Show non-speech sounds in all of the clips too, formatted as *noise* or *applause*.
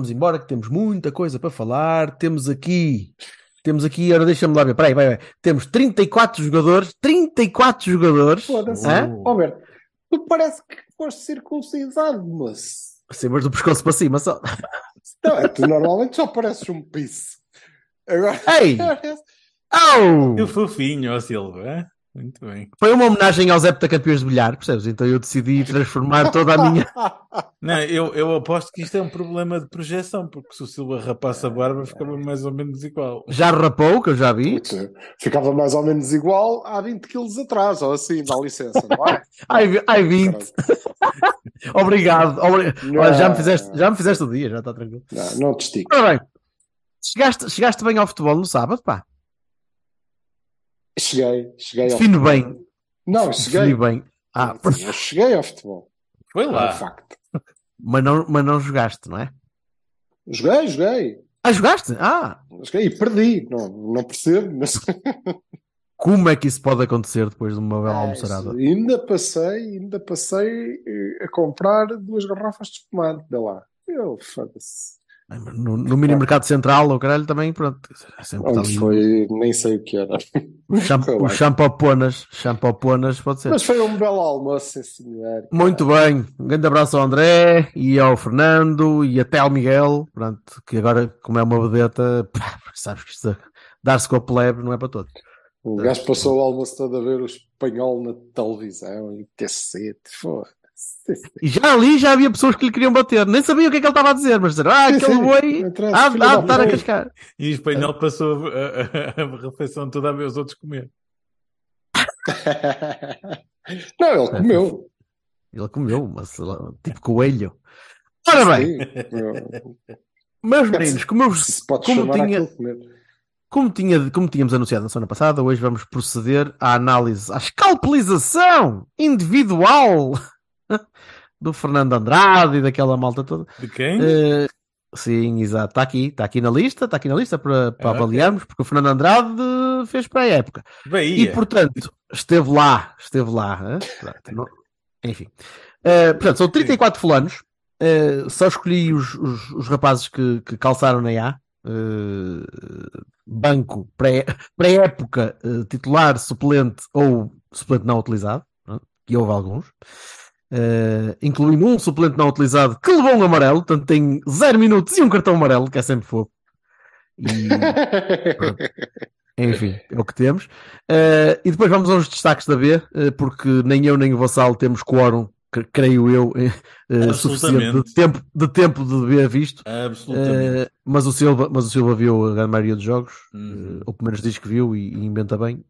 Vamos embora que temos muita coisa para falar. Temos aqui, temos aqui, ora deixa-me lá ver, peraí, peraí, peraí. Temos 34 jogadores, 34 jogadores. Foda-se. Hã? Ó, Berto, tu parece que foste circuncidado, moço. Sim, mas do pescoço para cima só. Não, é, tu normalmente só pareces um piso. Agora Ei! *laughs* parece- Oh! Que fofinho, ó Silva. Muito bem. Foi uma homenagem aos heptacampeões de bilhar, percebes? Então eu decidi transformar toda a minha. *laughs* Não, eu, eu aposto que isto é um problema de projeção, porque se o Silva rapasse a barba ficava mais ou menos igual. Já rapou, que eu já vi. Ficava mais ou menos igual há 20 quilos atrás, ou assim, dá licença, não é? *laughs* Ai, vi- ai 20. *laughs* Obrigado. obri- Não. Olha, já me, fizeste, já me fizeste o dia, já está tranquilo. Não, não te estico. Ora bem, chegaste, chegaste bem ao futebol no sábado, pá. Cheguei, cheguei ao Define futebol. bem. Não, cheguei. Bem. Ah, Eu cheguei ao futebol. Foi É um lá. facto. mas não, mas não jogaste, não é? Joguei, joguei. Ah, jogaste? Ah, Joguei e perdi. Não, não percebo, mas *laughs* como é que isso pode acontecer depois de uma bela almoçarada? ainda passei, ainda passei eh, a comprar duas garrafas de espumante, vê lá. Eu, foda-se. No, no mini mercado central, o caralho também, pronto. é Onde foi, nem sei o que era. *laughs* O, champoponas, champoponas pode ser. Mas foi um belo almoço, sim, senhor. Muito bem, um grande abraço ao André e ao Fernando e até ao Miguel, pronto, que agora, como é uma vedeta, *laughs* sabes que isto dar-se com a plebe não é para todos. O gajo passou o almoço todo a ver o espanhol na televisão e cacete, foda-se. E já ali já havia pessoas que lhe queriam bater, nem sabia o que é que ele estava a dizer, mas disseram, ah, aquele boi interessa, há de estar a cascar. E o espanhol passou a, a- a refeição toda a ver os outros comer. *laughs* Não, ele comeu. Ele comeu, mas tipo coelho. Ora bem, meus meninos, como, eu, como tinha. Como, tinha, como tínhamos anunciado na semana passada, hoje vamos proceder à análise, à escalpelização individual *laughs* do Fernando Andrade e daquela malta toda. De quem? Eh, sim, exato. Está aqui, está aqui na lista, está aqui na lista para, para Ah, ok. avaliarmos, porque o Fernando Andrade fez para a época. Bahia. E, portanto, esteve lá, esteve lá. Pronto, Enfim. Eh, portanto, são 34 fulanos. Eh, só escolhi os, os, os rapazes que, que calçaram na A. Eh, banco, pré- pré-época, eh, titular, suplente ou suplente não utilizado. que houve alguns. Eh, incluindo um suplente não utilizado que levou um amarelo, portanto tem 0 minutos e um cartão amarelo, que é sempre fofo. E, *laughs* enfim, é o que temos. Eh, e depois vamos aos destaques da B, eh, porque nem eu nem o Vassal temos quórum, cre- creio eu, *laughs* eh, suficiente de tempo, de tempo de ver visto. Absolutamente. Mas, o Silva, mas o Silva viu a grande maioria dos jogos, Uhum. ou pelo menos diz que viu e, e inventa bem,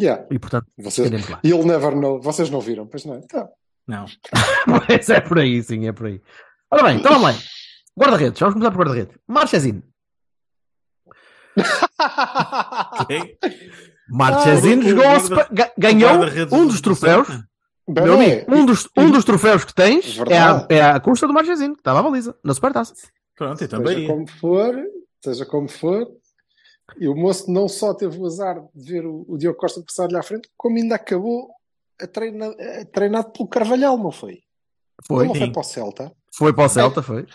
Yeah. e portanto, Vocês, lá. you'll never know. Vocês não viram, pois não? Então, Não. *laughs* Mas é por aí, sim, é por aí. Ora bem, então vamos lá. Guarda-redes, vamos começar por guarda-redes. Marchezinho. Quem? Marchezinho Ah, jogou a guarda- ganhou um do- dos do troféus. Bem, Meu amigo, um dos, um dos troféus que tens é a, Verdade. é a custa do Marchezinho, que estava à baliza, na Supertaça. Pronto, então seja Bahia. como for, seja como for, e o moço não só teve o azar de ver o, o Diogo Costa passar-lhe à frente, como ainda acabou a treina- a treinado pelo Carvalhal, não foi? Foi, não foi para o Celta. foi para o Celta, foi.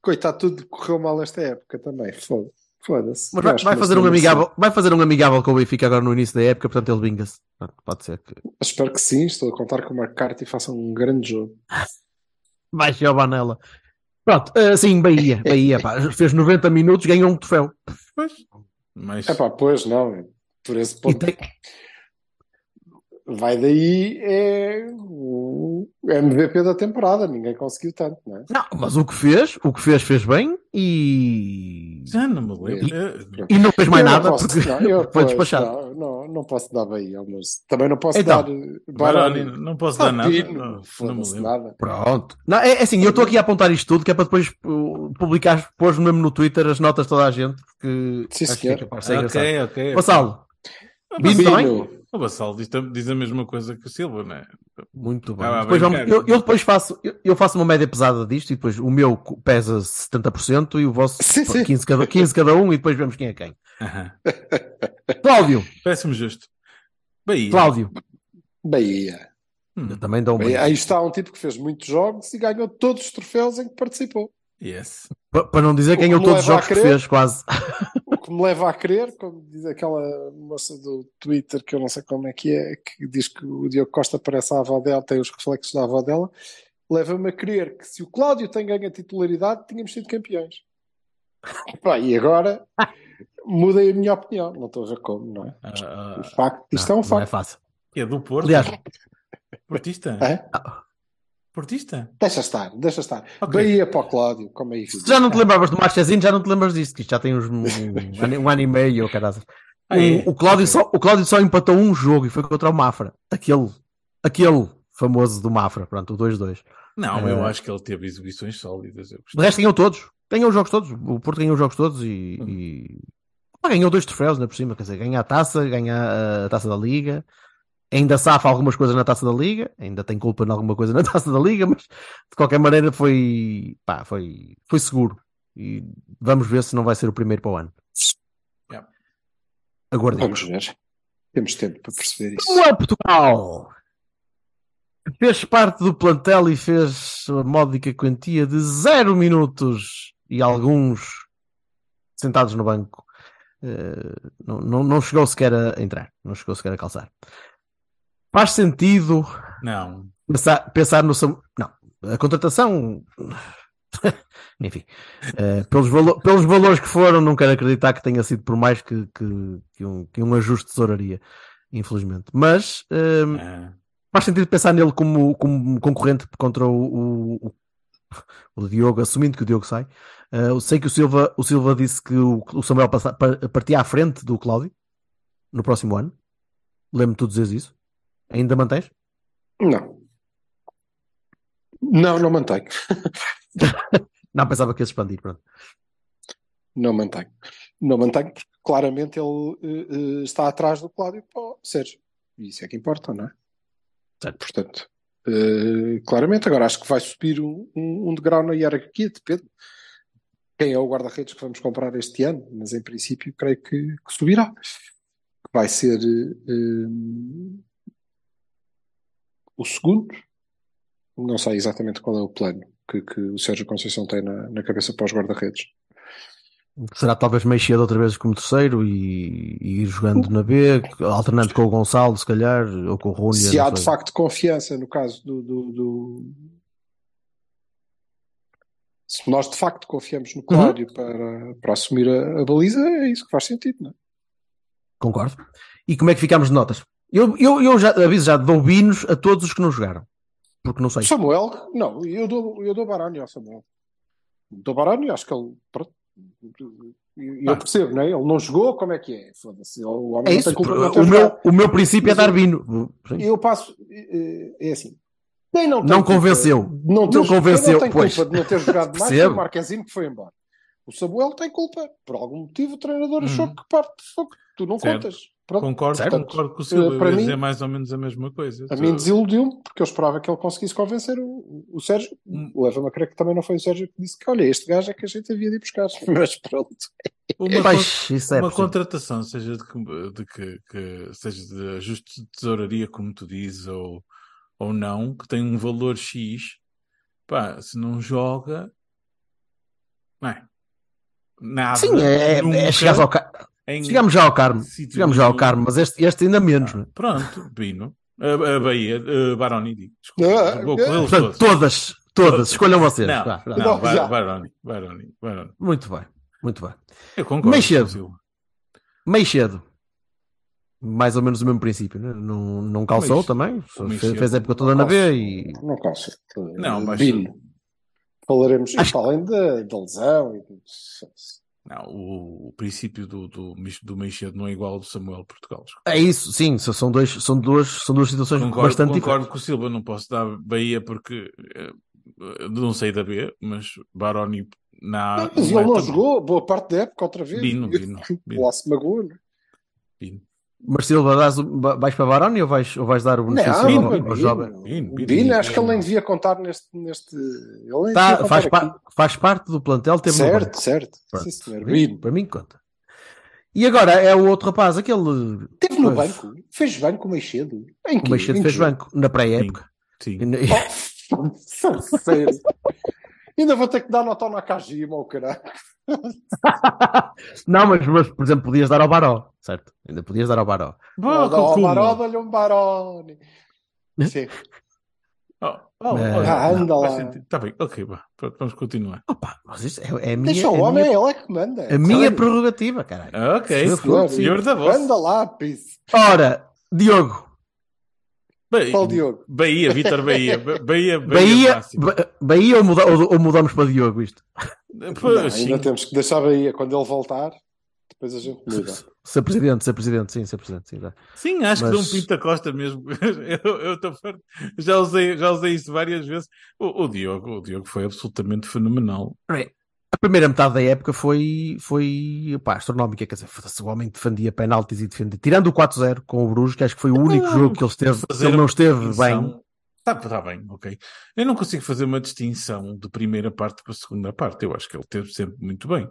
Coitado, tudo correu mal esta época também. Foda- Foda-se. Mas vai, vai que fazer um amigável, vai fazer um amigável com o Benfica agora no início da época, portanto ele vinga-se. Pronto, Pode ser que Espero que sim. Estou a contar com o McCarthy faça um grande jogo. *laughs* baixe a Banela. Pronto, eh, sim, Bahia, Bahia, pá, fez 90 minutos, ganhou um troféu. Pois. Mas É pá, pois não. Por esse E ponto. tem, vai daí é o MVP da temporada. Ninguém conseguiu tanto, não é? Não, mas o que fez, o que fez, fez bem e. Já não me lembro. Eh, E não fez mais Eu nada posso- porque não, eu, *laughs* foi despachado. Não, não, não posso dar Bahia, mas também não posso Então, dar Baroni, não posso dar nada. Não, não me lembro. nada. Pronto. Não, é, é assim, eu estou aqui a apontar isto tudo, que é para depois uh, publicar, pôr mesmo no Twitter as notas de toda a gente, porque Sim, acho que é capaz de ser engraçado. Ok, ok. Vassalo, Bino Vassalo- também? O Vassalo diz, diz a mesma coisa que o Silva, não é? Muito bem. Ah, Depois bem, vamos- eu, eu depois faço, eu, eu faço uma média pesada disto e depois o meu pesa 70% e o vosso Sim, sim. 15 cada, 15 cada um e depois vemos quem é quem. *laughs* Cláudio, Parece-me justo. Bahia. Cláudio, Bahia. Hum, eu também dou um Bahia. bem. Aí está um tipo que fez muitos jogos e ganhou todos os troféus em que participou. Yes. Pa- Para não dizer que me todos os jogos que fez, quase. Que me leva a crer, como diz aquela moça do Twitter, que eu não sei como é que é, que diz que o Diogo Costa parece a avó dela, tem os reflexos da avó dela, leva-me a crer que se o Cláudio tem ganho a titularidade, tínhamos sido campeões. Pá, e agora mudei a minha opinião. Não estou a ver como, não é? Ah, O ah, facto, isto Não, é um não facto. é fácil. é do Porto. Aliás, Portista. É? Portista. Deixa estar, deixa estar. Ok. Bahia para o Cláudio, como é isso? se já não te lembravas do Marchezinho, já não te lembras disto, que isto já tem uns, um, um ano- um ano e meio, caralho. *laughs* Ah, é? O, o Cláudio Ok. só, o Cláudio só empatou um jogo e foi contra o Mafra. Aquele, aquele famoso do Mafra, pronto, o 2-2. Não, Eh, eu acho que ele teve exibições sólidas. Eu De resto ganhou todos. Ganhou os jogos todos. O Porto ganhou os jogos todos e, e- Ah, ganhou dois troféus ainda por cima. Quer dizer, ganha a taça, ganha a taça da Liga. Ainda safa algumas coisas na taça da Liga. Ainda tem culpa em alguma coisa na *laughs* taça da Liga, mas de qualquer maneira foi, pá, foi, foi seguro. E vamos ver se não vai ser o primeiro para o ano. Yeah. Aguardemos. Vamos ver. Temos tempo para perceber isso. Como é Portugal? Fez parte do plantel e fez a módica quantia de zero minutos e alguns sentados no banco. Eh, não, não, não chegou sequer a entrar, não chegou sequer a calçar. Faz sentido Não. pensar, pensar no. Não, a contratação. *laughs* Enfim, eh, pelos, valo- pelos valores que foram, não quero acreditar que tenha sido por mais que, que, que um, que um ajuste de tesouraria, infelizmente. Mas eh, Ah, faz sentido pensar nele como, como concorrente contra o, o, o Diogo, assumindo que o Diogo sai. Eh, eu sei que o Silva, o Silva disse que o, o Samuel passa, partia à frente do Cláudio no próximo ano. Lembro-me tu dizeres isso. Ainda mantens? Não. Não, não mantenho. *laughs* Não, pensava que ia expandir. Pronto. Não mantenho. Não mantenho porque claramente ele eh, eh, está atrás do Cláudio para o Sérgio. E isso é que importa, não é? Certo. Portanto, eh, claramente, agora acho que vai subir um, um, um degrau na hierarquia, depende. Quem é o guarda-redes que vamos comprar este ano, mas em princípio creio que, que subirá. Vai ser eh, o segundo. Não sei exatamente qual é o plano que, que o Sérgio Conceição tem na, na cabeça para os guarda-redes. Será talvez meio cedo outra vez como terceiro e, e ir jogando na B, alternando com o Gonçalo, se calhar, ou com o Rúnia. Se há de facto confiança no caso do, do- do- Se nós de facto confiamos no Cláudio para, para assumir a, a baliza, é isso que faz sentido, não é? Concordo. E como é que ficamos de notas? Eu, eu, eu já aviso, já dou binos a todos os que não jogaram. Porque não sei. Samuel, não, eu dou, eu dou Baroni ao Samuel. Dou Baroni, acho que ele. Eu Ah. percebo, não é? Ele não jogou, como é que é? Foda-se. O homem É isso. O meu, o meu princípio é Mas dar eu- bino. Sim. Eu passo. eh, É assim. Quem não, Não convenceu. Não, ter, Não convenceu, não tem pois. culpa de não ter jogado *laughs* mais o Marquezine que foi embora. O Samuel tem culpa. Por algum motivo o treinador achou Uhum. que parte. Tu não Certo. contas. Pronto. concordo, Certo. concordo com o. Eh, Eu para ia mim- dizer mais ou menos a mesma coisa. A mim desiludiu-me porque eu esperava que ele conseguisse convencer o, o Sérgio. Hum. Leva-me a crer que também não foi o Sérgio que disse que olha, este gajo é que a gente havia de ir buscar. *laughs* Mas pronto. Uma, é uma contratação, seja de, que, de que, que- seja de ajuste de tesouraria, como tu dizes, ou, ou não, que tem um valor X, pá, se não joga, não é? Nada. Sim, é, nunca, é chegares ao. Em Chegamos já ao Carmo. sítio Chegamos já ao. Carmo, mas este, este ainda menos. não é? Pronto, Bino. A, a Bahia, a Baroni, digo. Desculpa, Ah, vou com eles Portanto, todas, todas. Escolham vocês. Não, Vá, vá. não, Bar-. Baroni, Baroni, Baroni. Muito bem, muito bem. Eu concordo. Meio com o cedo. Meio cedo. mais ou menos o mesmo princípio, né? não, não calçou Mas também, fez, a época toda na B e Não calça. Não, mas- Bino. Falaremos Acho- para além da, lesão. e Não, o, o princípio do, do, do Meixedo não é igual ao do Samuel Portugal. é isso, sim, são dois, são duas, são duas situações Concordo, bastante concordo diferentes. com o Silva, não posso dar Bahia porque eh, não sei da B, mas Baroni na. Mas ele não jogou boa parte da época outra vez. Bino, Bino, Bino. Lá *laughs* se magoou, não? Bino. Mas Silva, dás o- ba- vais para Baroni ou vais, ou vais dar o benefício Não, ao- Bino, ao jovem? Bino, acho que ele nem devia contar neste. neste... Tá, devia faz, pa- faz parte do plantel ter Certo, certo. Sim, senhor. Para mim, Bino. para mim conta. E agora é o outro rapaz, aquele. Teve no Pois. banco. Fez banco o Meixedo. Em O? Meixedo Em fez banco na pré-época. Sim. E- Oh, *laughs* sério. Ainda vou ter que dar nota ao Nakajima, ao caralho. *laughs* Não, mas, mas, por exemplo, podias dar ao Baró, certo? Ainda podias dar ao Baró. Boa, ao. Baró, dá-lhe um Barone. *laughs* Sim. Oh, oh, É. olha, Ah, anda lá. sentido. Tá bem, ok. Pronto, vamos continuar. Opa, mas isto é, é a minha, Deixa o é a homem, minha, ele é que manda. a minha prerrogativa, caralho. Ah, Ok, senhor. senhor da voz. Anda lá, pisse. Ora, Diogo, Bahia, Qual Diogo? Bahia, Vitor Bahia. Ba- *laughs* Bahia, Bahia, Bahia, Bahia ou, muda- ou- ou mudamos para Diogo isto? Pois, Não, sim. ainda temos que deixar aí quando ele voltar. Depois a gente muda. Ser presidente, ser presidente, sim, ser presidente, sim. Sim, acho que Mas- Dom Pinta Costa mesmo. *laughs* eu, eu tô já, usei, já usei isso várias vezes. O, o Diogo, o Diogo foi absolutamente fenomenal. A primeira metade da época foi, foi pá, astronómica, quer dizer, foda-se, o homem defendia penaltis e defendia, tirando o 4-0 com o Bruges, que acho que foi o único Não, jogo que ele esteve, que ele não esteve bem. Tá, tá bem, ok. Eu não consigo fazer uma distinção de primeira parte para a segunda parte. Eu acho que ele teve sempre muito bem.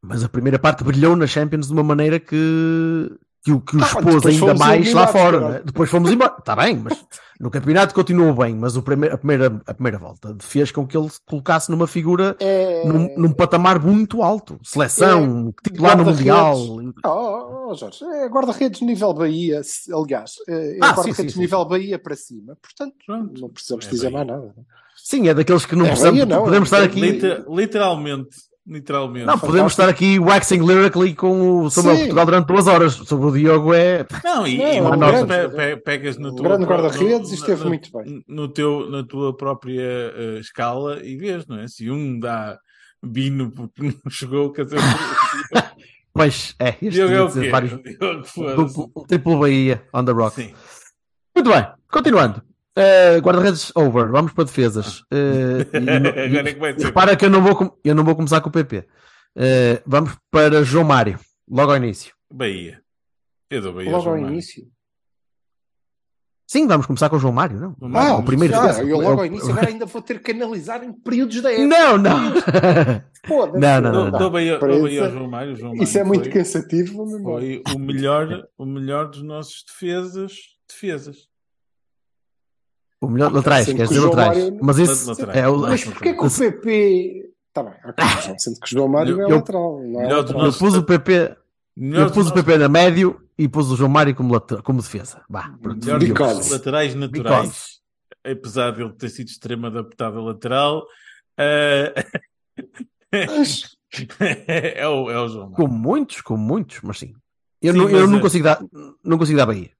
Mas a primeira parte brilhou na Champions de uma maneira que, que, o- que o Ah, expôs ainda mais lá fora. né? Depois fomos embora. Está bem, mas *laughs* no campeonato continuou bem. Mas o primeiro, a, primeira, a primeira volta fez com que ele se colocasse numa figura É... num, num patamar muito alto. Seleção, titular no. Mundial. Oh, oh, Jorge, é guarda-redes nível Bahia, aliás, é é Ah, guarda-redes sim, sim, nível Bahia para cima. Portanto, Pronto. não precisamos É dizer Bahia. mais nada. Sim, é daqueles que não É precisamos. Bahia, não, podemos é estar aqui. Liter- literalmente, literalmente. Não, podemos estar aqui waxing lyrically com o Samuel Sim. Portugal durante duas horas. Sobre o Diogo é. Não, e, Não, e é um uma grande- pe- pe- pegas na um tua grande guarda-redes no- e esteve na- muito bem. No teu, na tua própria eh, escala e vês, não é? Se um dá bino porque não *laughs* chegou, quer dizer, *laughs* Pois é, este Diogo é o dizer quê? vários. Diogo. Duplo, um triplo Bahia on the rock. Sim. Muito bem, continuando. Eh, Guarda-redes over, vamos para defesas. Eh, e e- *laughs* é ser. repara que eu não, vou, com- eu não vou começar com o PP. Eh, vamos para João Mário, logo ao início. Bahia. Eu dou Bahia. Logo ao Mário. início. Sim, vamos começar com o João Mário, não? João Ah, Mário, o primeiro ah, defesa. eu logo ao início, agora ainda vou ter que analisar em períodos da época. Não, não. *laughs* Foda-se. Não, não, Dou, não. dou Bahia, ao é- João Mário. João Isso é Mário muito foi- cansativo. Foi o melhor, o melhor dos nossos defesas. Defesas. O melhor laterais, Sendo quer dizer laterais. Mário- Mas isso é o. Mas porquê que o PP. Está bem, ok, sendo que o João Mário é Eu- lateral. Não é do lateral. Eu pus o PP, Melhor eu pus o PP na médio e pus o João Mário como, late- como defesa. Pronto. melhor Because. laterais naturais. Apesar de ele ter sido extremo adaptado a lateral. eh, *laughs* é, o, é o João Mário. Com muitos, com muitos, mas sim. Eu, Sim, não, eu não eh, consigo dar, não consigo dar Bahia.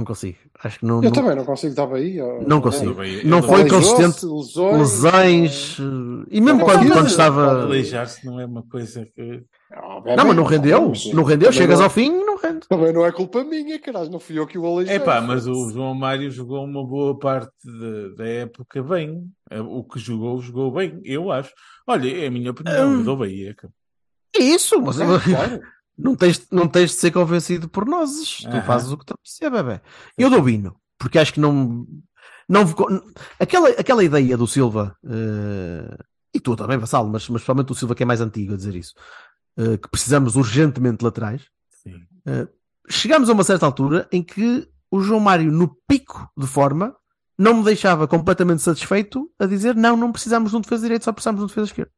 Não consigo. Acho que não. Eu não, também não consigo dar Bahia. Não consigo. Bahia. Não Ele foi consistente. Lesões. Lesões. eh, E mesmo Não quando, quando estava. Aleijar-se não é uma coisa que. Não, Não, mas não rendeu. mas, Não rendeu. Chegas não- ao fim e não rende. Também não é culpa minha, caralho. Não fui eu que o aleijei. É pá, mas o João Mário jogou uma boa parte de- da época bem. Eh, O que jogou, jogou bem, eu acho. Olha, é a minha opinião, Hum. eu dou Bahia. cara. É isso, mas É, claro. Não, tens, não tens de ser convencido por nós. Tu Aham. fazes o que te apetecer, bebê. Eu dou Bino, porque acho que não. não aquela, aquela ideia do Silva, eh, e tu também, Vassalo, mas, mas principalmente o Silva que é mais antigo a dizer isso, eh, que precisamos urgentemente de laterais. Sim. chegamos a uma certa altura em que o João Mário, no pico de forma, não me deixava completamente satisfeito a dizer não, não precisamos de um defesa direito, só precisamos de um defesa esquerdo.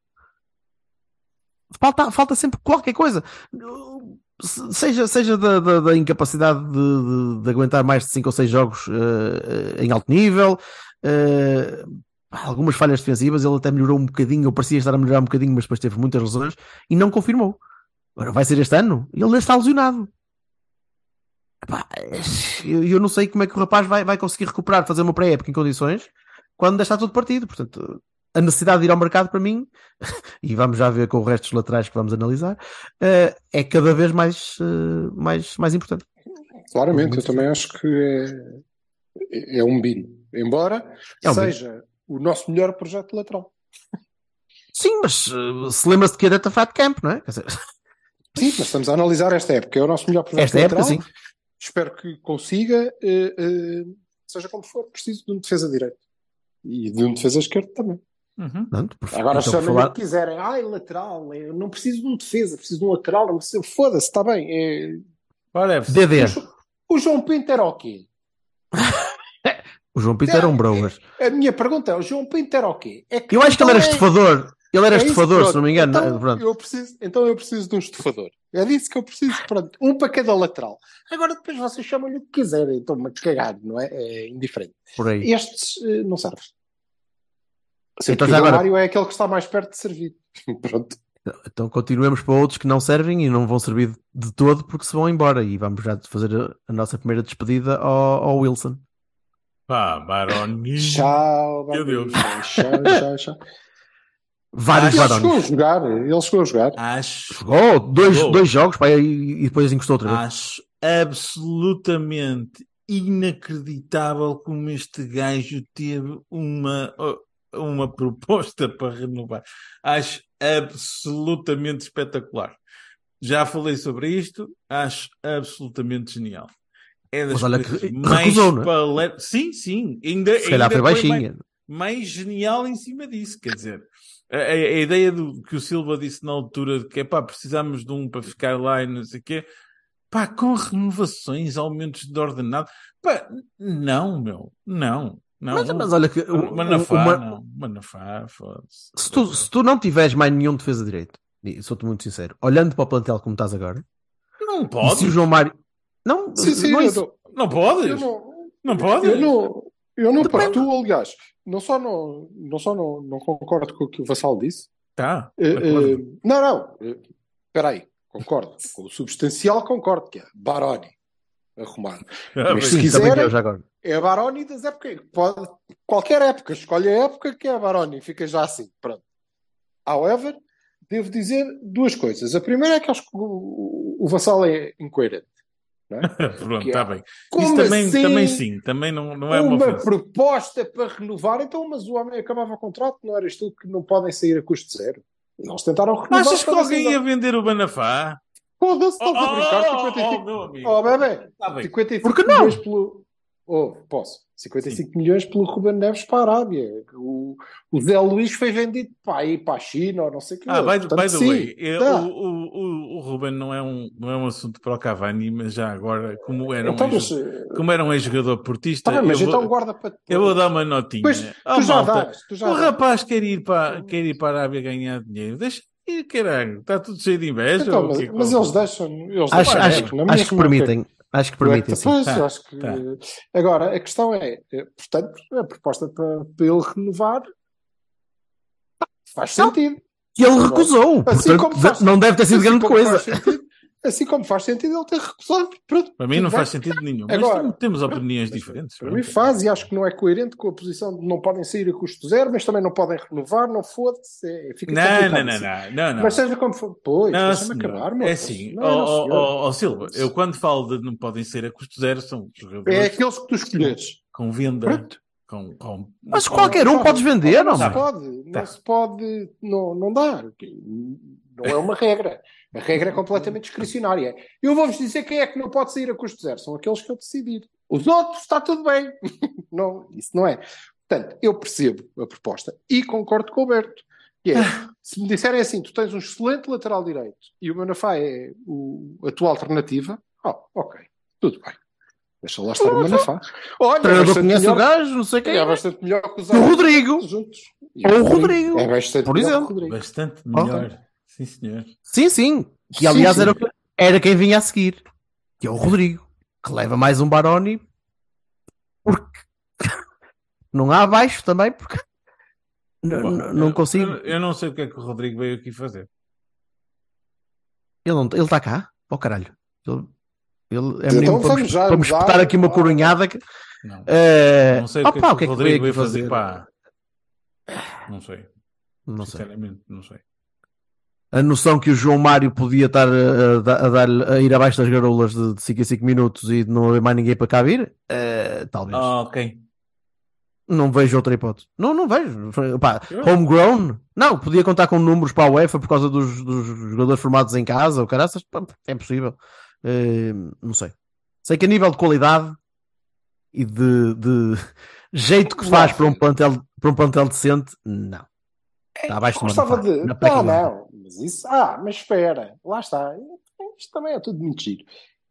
Falta, falta sempre qualquer coisa. Se- Seja, seja da, da- da incapacidade de, de- de aguentar mais de 5 ou 6 jogos eh, em alto nível, eh, algumas falhas defensivas, ele até melhorou um bocadinho, ou parecia estar a melhorar um bocadinho, mas depois teve muitas lesões e não confirmou. Agora vai ser este ano ele está lesionado. Epá, eu, eu não sei como é que o rapaz vai, vai conseguir recuperar, fazer uma pré-época em condições quando ainda está tudo partido. Portanto, a necessidade de ir ao mercado para mim, *laughs* e vamos já ver com o resto dos laterais que vamos analisar, eh, é cada vez mais, eh, mais, mais importante. Claramente, eu também acho que é, é um bino. Embora É um seja o nosso melhor projeto lateral. Sim, mas eh, se lembra-se de que é Data Fat Camp, não é? Dizer, *laughs* Sim, mas estamos a analisar esta época. É o nosso melhor projeto esta época, lateral. sim. Espero que consiga, seja como for, preciso de um defesa direito. E de um defesa esquerdo também. Uhum. Pronto, por- Agora então, por chamem-me falar- o que quiserem. Ai, lateral, eu não preciso de um defesa, preciso de um lateral. Não preciso... Foda-se, está bem. É... Whatever. DD. O João Pinto era o quê? O João Pinto era um broas. A minha pergunta é: o João Pinto era o quê? É Eu acho que ele era é- estufador. Ele era é isso, estufador, pronto. se não me engano. Então, Pronto. eu preciso, então eu preciso de um estufador. É disso que eu preciso. Pronto. Um para cada lateral. Agora depois vocês chamam-lhe o que quiserem. Estou-me cagado, não é? É indiferente. Por aí. Estes eh, não servem. Sendo Então agora- Mário é aquele que está mais perto de servir. *laughs* Pronto. Então continuemos para outros que não servem e não vão servir de- todo porque se vão embora. E vamos já fazer a, nossa primeira despedida ao, ao Wilson. Pá, Baroni. Tchau, Meu Deus. Tchau, tchau, tchau. Vários Ele Barones. chegou a jogar. Ele chegou a jogar. Acho, Jogou dois, Jogou. dois jogos pá, e, e depois encostou outra vez. acho absolutamente inacreditável como este gajo teve uma, uma proposta *laughs* para renovar. Acho absolutamente espetacular. Já falei sobre isto, acho absolutamente genial. É das Mas olha que mais recusou, é? Sim, sim. Ainda, Se calhar ainda foi foi mais- baixinha. mais genial em cima disso. Quer dizer, a, a- a ideia do que o Silva disse na altura de que é pá, precisamos de um para ficar lá e não sei o quê, pá, com renovações, aumentos de ordenado, pá, não, meu, não, não. Mas, mas olha que o- O Manafá, o- uma- não, Manafá, foda-se. se, tu, se tu não tiveres mais nenhum defesa direito, e sou-te muito sincero, olhando para o plantel como estás agora, Não e pode, se o João Mário. Não, Sim, sim, não é não, não podes, eu não, não, podes. eu não, eu não pactuo, aliás. Não só não, não, só não, não concordo com o que o Vassal disse. Tá, de acordo. eh, não, não. eh, Espera aí. Concordo. Com o substancial concordo, que é Baroni. Arrumar. Ah, mas se quiserem- agora. É a Baroni das épocas. Pode, qualquer época. Escolhe a época que é a Baroni. Fica já assim. Pronto. However, devo dizer duas coisas. A primeira é que acho que o, o Vassal é incoerente. não é? *laughs* Pronto, que é- está bem. Isso também, assim? também sim, também não, não é uma, uma proposta para renovar, então, mas o homem acabava o contrato, não eras tu que não podem sair a custo zero. Eles tentaram renovar. Achas que alguém ia vender o Banafá? Foda-se, estás a brincar. Oh, oh, oh, 55 meu amigo. Oh, bebê, Tá bem. 55 Por que não? milhões pelo. Oh, posso. 55 milhões pelo Ruben Neves para a Arábia. O, o Zé Luís foi vendido para aí para a China ou não sei o que. Ah, by, Portanto, by the sim, way, eh, dá. o, o, o, Ruben não é, um, não é um assunto para o Cavani, mas já agora, como era um, Então, ex- mas, eh, como era um ex-jogador portista, tá mas eu, então vou, guarda para eu vou dar uma notinha. Pois, Oh, tu já malta, dás, tu já o dás. rapaz quer ir, para, quer ir para a Arábia ganhar dinheiro. Deixa ir, caralho. Está tudo cheio de inveja. Então, mas, é mas eles deixam. Eles Acho, deixam, acho, na acho que permitem. Acho que permitem, sim. Pois, Tá, acho que. tá. Agora, a questão é, eh, portanto, a proposta para, para ele renovar faz sentido. E ele recusou. Assim portanto, como faz- não deve ter sido Assim grande coisa. sentido- assim como faz sentido ele ter recusado. Pronto, Para mim não faz sentido nenhum. Mas Agora, tem- temos opiniões diferentes. Para mim faz e acho que não é coerente com a posição de não podem sair a custo zero, mas também não podem renovar, não foda-se. é- fica Não, não, não, assim. não, não, não. Mas seja como for. Pois, Não, deixa-me acabar, meu. É assim, Não, ó não, senhor. ó, ó, Silva, eu quando falo de não podem ser a custo zero, são jogadores É aqueles que tu escolheres. com venda, Pronto. com, com, Mas com- qualquer um Não, podes vender, não não, se mano. pode, Tá. não se pode, não, não dá. Não é uma regra. A regra é completamente discricionária. Eu vou-vos dizer quem é que não pode sair a custo zero. São aqueles que eu decidir. Os outros está tudo bem. *laughs* Não, isso não é. Portanto, eu percebo a proposta e concordo com o Berto. Que é, se me disserem assim, tu tens um excelente lateral direito e o Manafá é o, a tua alternativa, oh, ok, tudo bem. Deixa lá estar o Manafá. Olha, O é treinador bastante conhece o melhor- gajo, não sei quem. é bastante melhor que os O Rodrigo. juntos. E Ou o Rodrigo, É bastante por melhor que o exemplo. Rodrigo. bastante melhor. Sim, senhor. Sim, sim. Que Sim, aliás sim. Era, era quem vinha a seguir. Que é o Rodrigo. Que leva mais um Baroni. Porque *laughs* não há abaixo também, porque Bom, não eu- consigo. Eu, eu não sei o que é que o Rodrigo veio aqui fazer. Ele não- ele está cá? Oh caralho. Ele- Ele é Então menino para, vamos me- já para me espetar aqui uma coronhada. que- Não. Eh, Não sei o que, opa, é que o Rodrigo veio aqui fazer, pá. Não sei. Não sei. Sinceramente, não sei. A noção que o João Mário podia estar a, a, dar, a ir abaixo das garolas de, de 5 em 5 minutos e de não haver mais ninguém para cá vir, eh, talvez. Ah, ok. Não vejo outra hipótese. Não, não vejo. Pá, homegrown? Não, podia contar com números para a UEFA por causa dos, dos jogadores formados em casa ou caraças. É impossível. Eh, não sei. Sei que a nível de qualidade e de, de jeito que faz para um plantel, para um plantel decente, não. Está abaixo de uma Gostava de. Não, não. Mas isso. Ah, mas espera. Lá está. Isto também é tudo muito giro.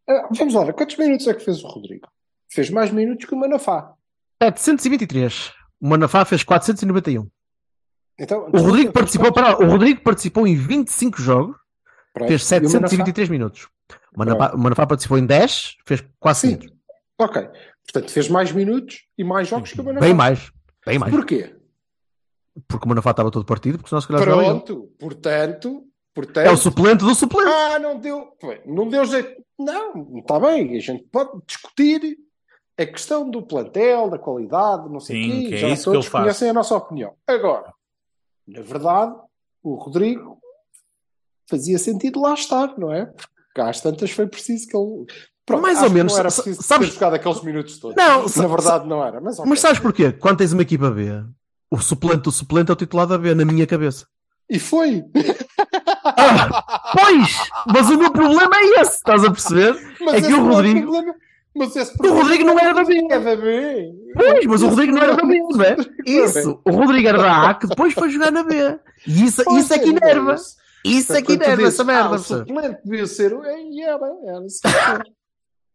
Ah, vamos lá. Quantos minutos é que fez o Rodrigo? Fez mais minutos que o Manafá. 723. O Manafá fez 491. Então, O Rodrigo participou, para, o Rodrigo participou em 25 jogos, Pronto. fez E o Manafá? 723 minutos. O Manafá, o Manafá participou em 10, fez quase Sim. 500. Ok. Portanto, fez mais minutos e mais jogos que o Manafá. Bem mais. Bem mais. Porquê? Porque o Manafá estava todo partido, porque senão se calhar. Pronto. Portanto, portanto. É o suplente do suplente. Ah, não deu. Não deu jeito. Não, está bem. A gente pode discutir a questão do plantel, da qualidade, não sei o quê. que é Já isso que todos conhecem a nossa opinião. Agora, na verdade, o Rodrigo fazia sentido lá estar, não é? Porque às tantas foi preciso que ele. Pronto, Mais acho ou que menos, Não era preciso sabes- ter jogado aqueles minutos todos. Não, na verdade, não era. Mas, ok. Mas sabes porquê? Quando tens uma equipa B, o suplente do suplente é o titular da B, na minha cabeça. E foi. Ah, pois! Mas o meu problema é esse, estás a perceber? Mas é que esse o Rodrigo. problema. Mas esse O Rodrigo não era da B. É da B. Pois, mas o Rodrigo não era da B, não é? Isso, o Rodrigo era da A que depois foi jogar na B. E isso, Pois isso é que é, enerva. isso. É que enerva essa merda. ah, o suplente devia ser. E era, era.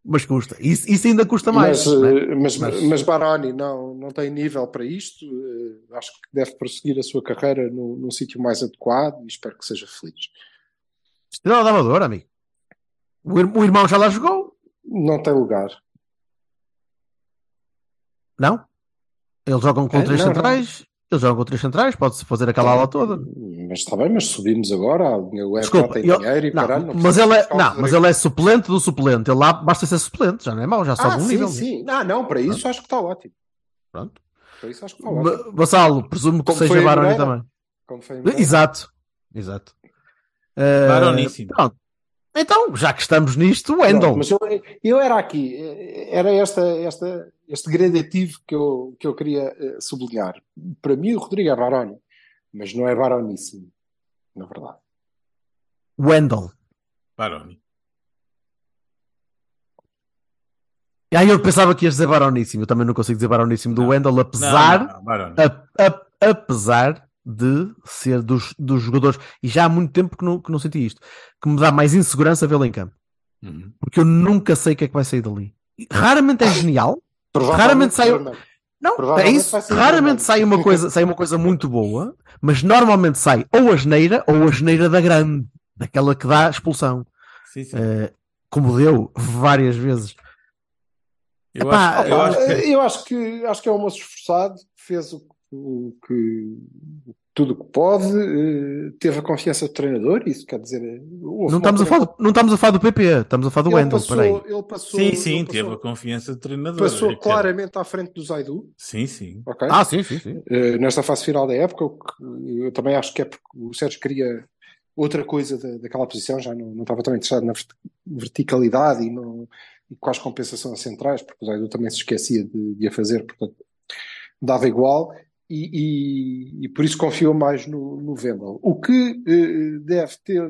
Mas custa. Isso, isso ainda custa mais. mas, não é? eh, mas, Mas- mas Baroni não, não tem nível para isto. eh, Acho que deve prosseguir a sua carreira no- num sítio mais adequado e espero que seja feliz. Estrela da Amadora, amigo. O, ir- o irmão já lá jogou? Não tem lugar. Não? Eles jogam com É, três não, centrais. Eles jogam com três centrais. Pode-se fazer aquela ala toda. Mas está bem, mas subimos agora. O Desculpa, tem eu- dinheiro e não, caralho. não mas ele é, não, mas ele é suplente do suplente. Ele lá basta ser suplente, já não é mau, já sobe Ah, um sim, nível. sim. Não, não, para isso acho que está ótimo. Pronto. Para isso acho que está ótimo. Vassalo, presumo que Como seja Baroni também. Como foi. Exato, exato. Eh, Baroníssimo. pronto. Então, já que estamos nisto, Wendell. mas eu, eu era aqui, eh, era esta, esta, este gradativo que eu, que eu queria eh, sublinhar. Para mim, o Rodrigo é Baroni, mas não é Baroníssimo, na verdade. Wendell. Baroni. Ah, eu pensava que ias dizer Baroníssimo. Eu também não consigo dizer Baroníssimo do Não. Wendell, apesar, Não, não, a- a- apesar de ser dos, dos jogadores, e já há muito tempo que não, que não senti isto, que me dá mais insegurança vê-lo em campo. Uhum. Porque eu nunca sei o que é que vai sair dali. Raramente é genial. Raramente sai-. Não, é isso. Raramente sai uma coisa, sai uma coisa muito boa, mas normalmente sai ou a geneira ou a geneira da grande, daquela que dá expulsão. Sim, sim. Eh, como deu várias vezes. Eu, Epá, acho, eu acho que. eu acho que acho que é um moço esforçado, fez o, o que tudo o que pode, eh, teve a confiança do treinador, isso quer dizer. eh, Não estamos, a falar, do- não estamos a falar do PP, estamos a falar do ele Wendell. passou, Peraí. ele passou, Sim, sim, ele teve a passou, confiança do treinador. passou É claramente à frente do Zaidu, Sim, sim. ok? Ah, sim, sim, sim. Eh, nesta fase final da época, eu também acho que é porque o Sérgio queria outra coisa da, daquela posição, já não, não estava tão interessado na vert- verticalidade e, no, e com as compensações centrais, porque o Zaidu também se esquecia de, de a fazer, portanto dava igual. E, e- e por isso confiou mais no, no Vendel. O que eh, deve ter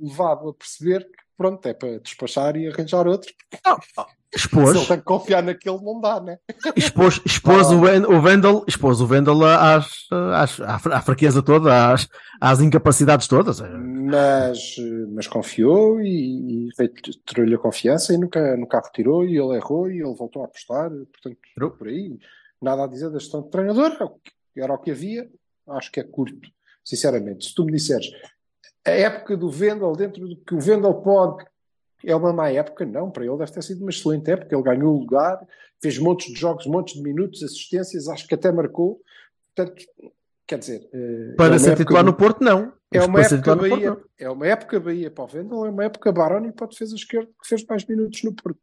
levado a perceber que, pronto, é para despachar e arranjar outro. Se Expôs, ele tem que confiar naquele, não dá, né? expôs, expôs Ah. o, Wendell, expôs o Wendell às, às, à fra- à fraqueza toda, às, às incapacidades todas. mas, eh, mas confiou e, e reiterou-lhe a confiança e nunca, nunca retirou e ele errou e ele voltou a apostar, portanto, True. por aí, nada a dizer da gestão de treinador, era o que- era o que havia, acho que é curto, sinceramente. Se tu me disseres a época do Vendel, dentro do que o Vendel pode, é uma má época, não, para ele deve ter sido uma excelente época, ele ganhou o lugar, fez montes de jogos, montes de minutos, assistências, acho que até marcou, portanto, quer dizer, eh, é Para uma ser titular no Porto, não. É uma, época Porto, Bahia, não. é uma época Bahia para o Vendel, é uma época Baroni para a defesa esquerda que fez mais minutos no Porto.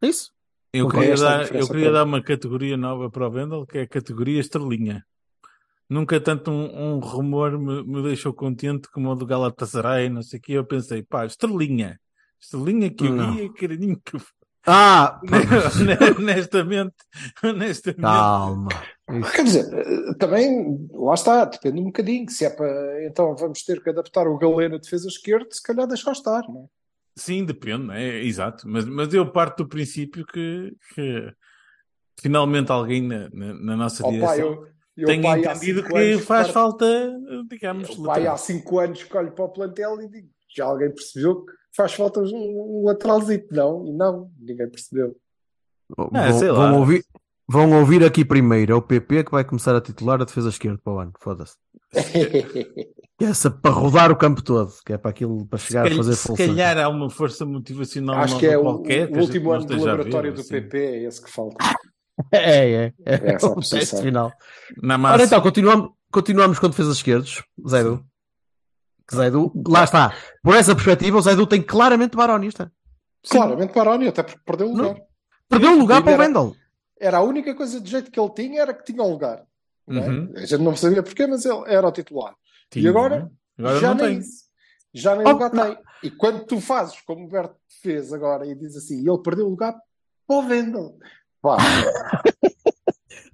É Isso. Eu queria, dar, eu queria dar uma categoria nova para o Vendel, que é a categoria estrelinha. Nunca tanto um, um rumor me, me deixou contente como o do Galatasaray, não sei o que. Eu pensei, pá, estrelinha. Estrelinha que eu Não. ia, carinho que eu... Ah, *laughs* honestamente, honestamente. calma. Quer dizer, eh, também, lá está, depende um bocadinho. Se é para, então vamos ter que adaptar o Galeno na defesa esquerda, se calhar deixar estar, não é? Sim, depende, é exato. Mas, mas eu parto do princípio que, que finalmente alguém na, na, na nossa Ó, direção pai, eu, eu, tenha pai, entendido que faz para- falta, digamos, O pai há cinco anos que olho para o plantel e digo, já alguém percebeu que faz falta um, um lateralzito, não? E não, ninguém percebeu. Ah, vão, sei lá. vão ouvir, vão ouvir aqui primeiro. É o PP que vai começar a titular a defesa esquerda para o ano. Foda-se. *laughs* Que é Essa para rodar o campo todo, que é para aquilo para chegar a calhar- fazer se full calhar há uma força motivacional Acho que é o, qualquer que o a gente último não ano do a ver, laboratório do assim. PP, é esse que falta. *laughs* É, é. É, É a o teste final. Na Ora massa, então, continuamos, continuamos com defesas esquerdas. Zé Edu. Que Zé Edu, lá está. Por essa perspectiva, o Zé Edu tem claramente Baroni. Está. Claramente Baroni, até porque perdeu o Não. lugar. Perdeu o lugar para o era- Wendel. Era a única coisa de jeito que ele tinha, era que tinha um lugar. não é? Uhum. A gente não sabia porquê, mas ele era o titular. tinha, e agora, agora já não nem tem. isso. Já nem Oh, lugar não. tem. E quando tu fazes, como o Berto fez agora, e diz assim, ele perdeu o lugar *laughs* para o Vendel. Pá,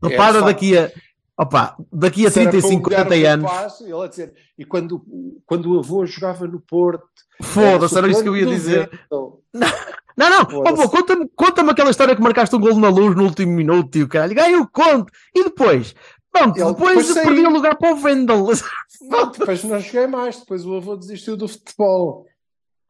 É, Repara de facto. daqui a. Opa, daqui a se era 35, para um 40 lugar anos. rapaz, ele a dizer, e quando, quando o avô jogava no Porto, Foda-se, era isso que eu ia dizer. Não, não, Foda-se. oh, conta-me conta aquela história que marcaste um golo na luz no último minuto, tio, caralho. Ganha o conto. E depois? Pronto, Ele depois, depois perdi o lugar para o Vendel. Não, depois não joguei mais, depois o avô desistiu do futebol.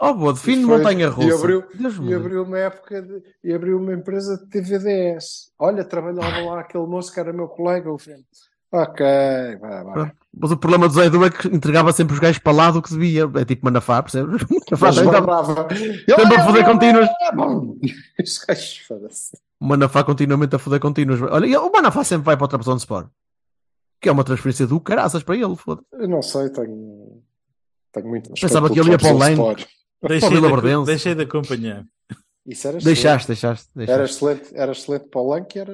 Oh, boa, define E montanha e russa. abriu- Deus me E abriu uma época de, e abriu uma empresa de TVDS. Olha, trabalhava lá aquele moço que era meu colega, o Fernando. Ok, vai, vai. Mas o problema do Zé Edu é que entregava sempre os gajos para lá do que devia. É tipo Manafá, percebes? *laughs* Manafá estava-. Sempre a foder contínuos. *laughs* Os gajos, foda-se. O Manafá continuamente a foder contínuos. Olha, e o Manafá sempre vai para o Trapezão de Sport. Que é uma transferência do caraças para ele, foda Eu não sei, tenho, tenho muito Pensava que ele ia para o. Lane. Deixei, de, deixei de acompanhar. Isso era excelente. Deixaste, deixaste. deixaste. Era excelente, era excelente para o Lanque, era.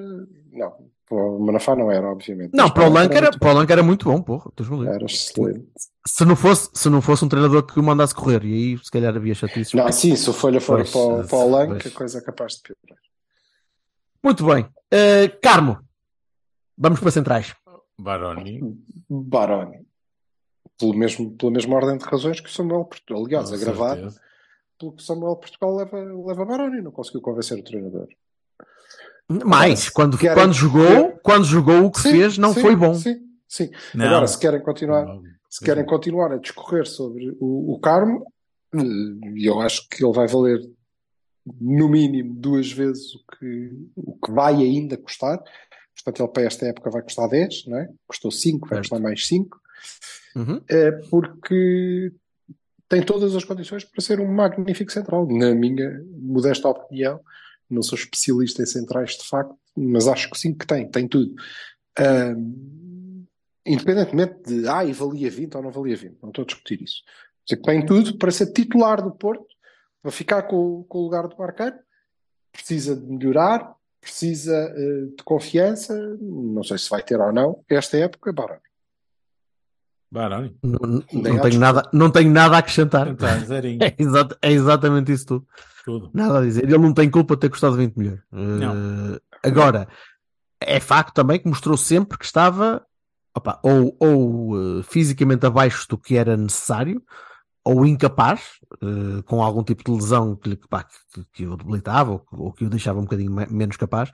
Não, para o Manafá não era, obviamente. Não, para o Lank era, muito para o Lank era muito bom, porra. Era excelente. Se não fosse, se não fosse um treinador que o mandasse correr, e aí se calhar havia chatices. Não, sim, se o Folha for Pois, para, o- para o Lanque, pois. a coisa é capaz de piorar. Muito bem. Uh, Carmo, vamos para centrais. Baroni. Baroni. Pelo mesmo, pela mesma ordem de razões que o Samuel Portugal. Aliás, com a gravar, certeza. pelo que o Samuel Portugal leva, leva Baroni, não conseguiu convencer o treinador. Mais, quando, querem- quando jogou, quando jogou o que Sim, fez, não sim, foi bom. Sim, sim. Não. Agora, se querem continuar, Não. se querem continuar a discorrer sobre o, o Carmo, eh, e eu acho que ele vai valer no mínimo duas vezes o que, o que vai ainda custar. Portanto, ele para esta época vai custar 10, não é? Custou 5, vai custar mais 5. Uhum. É porque tem todas as condições para ser um magnífico central, na minha modesta opinião. Não sou especialista em centrais de facto, mas acho que sim que tem, tem tudo. Independentemente de, ah, e valia 20 ou não valia 20, não estou a discutir isso. Tem tudo para ser titular do Porto, para ficar com, com o lugar do Marcano, precisa de melhorar, precisa eh, de confiança, não sei se vai ter ou não, esta época, Barão. Baroni. Não, não- tenho nada, não tenho nada a acrescentar. Zerinho. *laughs* É, exato- é exatamente isso tudo. Tudo. Nada a dizer. Ele não tem culpa de ter custado 20 milhões. Não. Eh, agora, é facto também que mostrou sempre que estava opa, ou, ou eh, fisicamente abaixo do que era necessário, ou incapaz, eh, com algum tipo de lesão que, pá, que, que o debilitava ou, que- ou que o deixava um bocadinho me- menos capaz.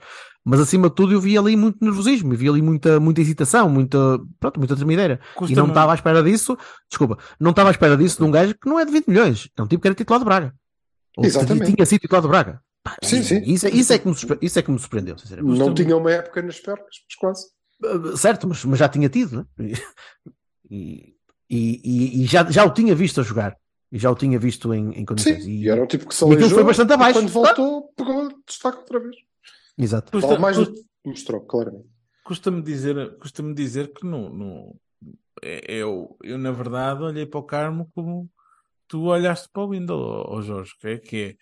Mas acima de tudo, eu vi ali muito nervosismo, eu vi ali muita, muita hesitação, muita, pronto, muita tremideira. E não estava à espera disso, desculpa, não estava à espera disso de um gajo que não é de 20 milhões, é um tipo que era titular de Braga. Ou que Exatamente. tinha sido titular de Braga. Pá, Sim, sim. Isso, é- isso, é que me, isso é que me surpreendeu, sinceramente. Não tinha uma época nas pernas, mas quase. Certo, mas, mas já tinha tido, né? *laughs* E, e, e- e já, já o tinha visto a jogar. E já o tinha visto em, em Sim, condições. e E, era um tipo que se e aleijou. foi bastante e abaixo. Quando voltou, pegou destaque outra vez. Exato. Custa- mais do custa- que mostrou, claramente. Custa-me dizer, custa dizer que no, no- é- eu, eu, na verdade, olhei para o Carmo como tu olhaste para o Windle, ó ó Jorge, que é que é.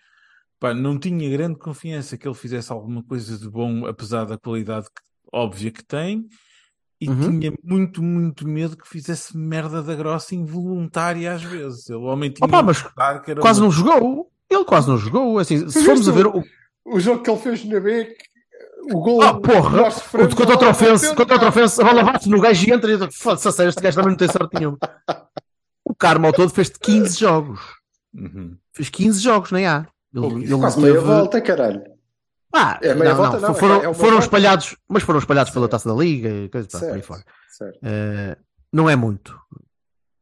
Pá, não tinha grande confiança que ele fizesse alguma coisa de bom, apesar da qualidade que- óbvia que tem, e Uhum. tinha muito, muito medo que fizesse merda da grossa involuntária às vezes. Ele, o homem tinha Opa, mas azar que era Quase uma- não jogou. Ele quase não jogou. Assim, se formos a ver o. O jogo que ele fez na B, o gol. Ah, porra! O- Contra o a bola Trofense, bateu, contra o cara. Trofense, a bola bate no gajo e entra e foda-se, a sério, este gajo também não tem sorte nenhuma. *laughs* O Carmo ao todo fez 15 jogos. Uhum. Fez 15 jogos, nem há. Ele, ele Quase meia teve- volta, caralho. Ah, É meia não, volta, não, não, foram, é uma foram volta. espalhados, mas foram espalhados pela Certo. taça da liga e coisa por aí Certo, fora. certo. Eh, não é muito.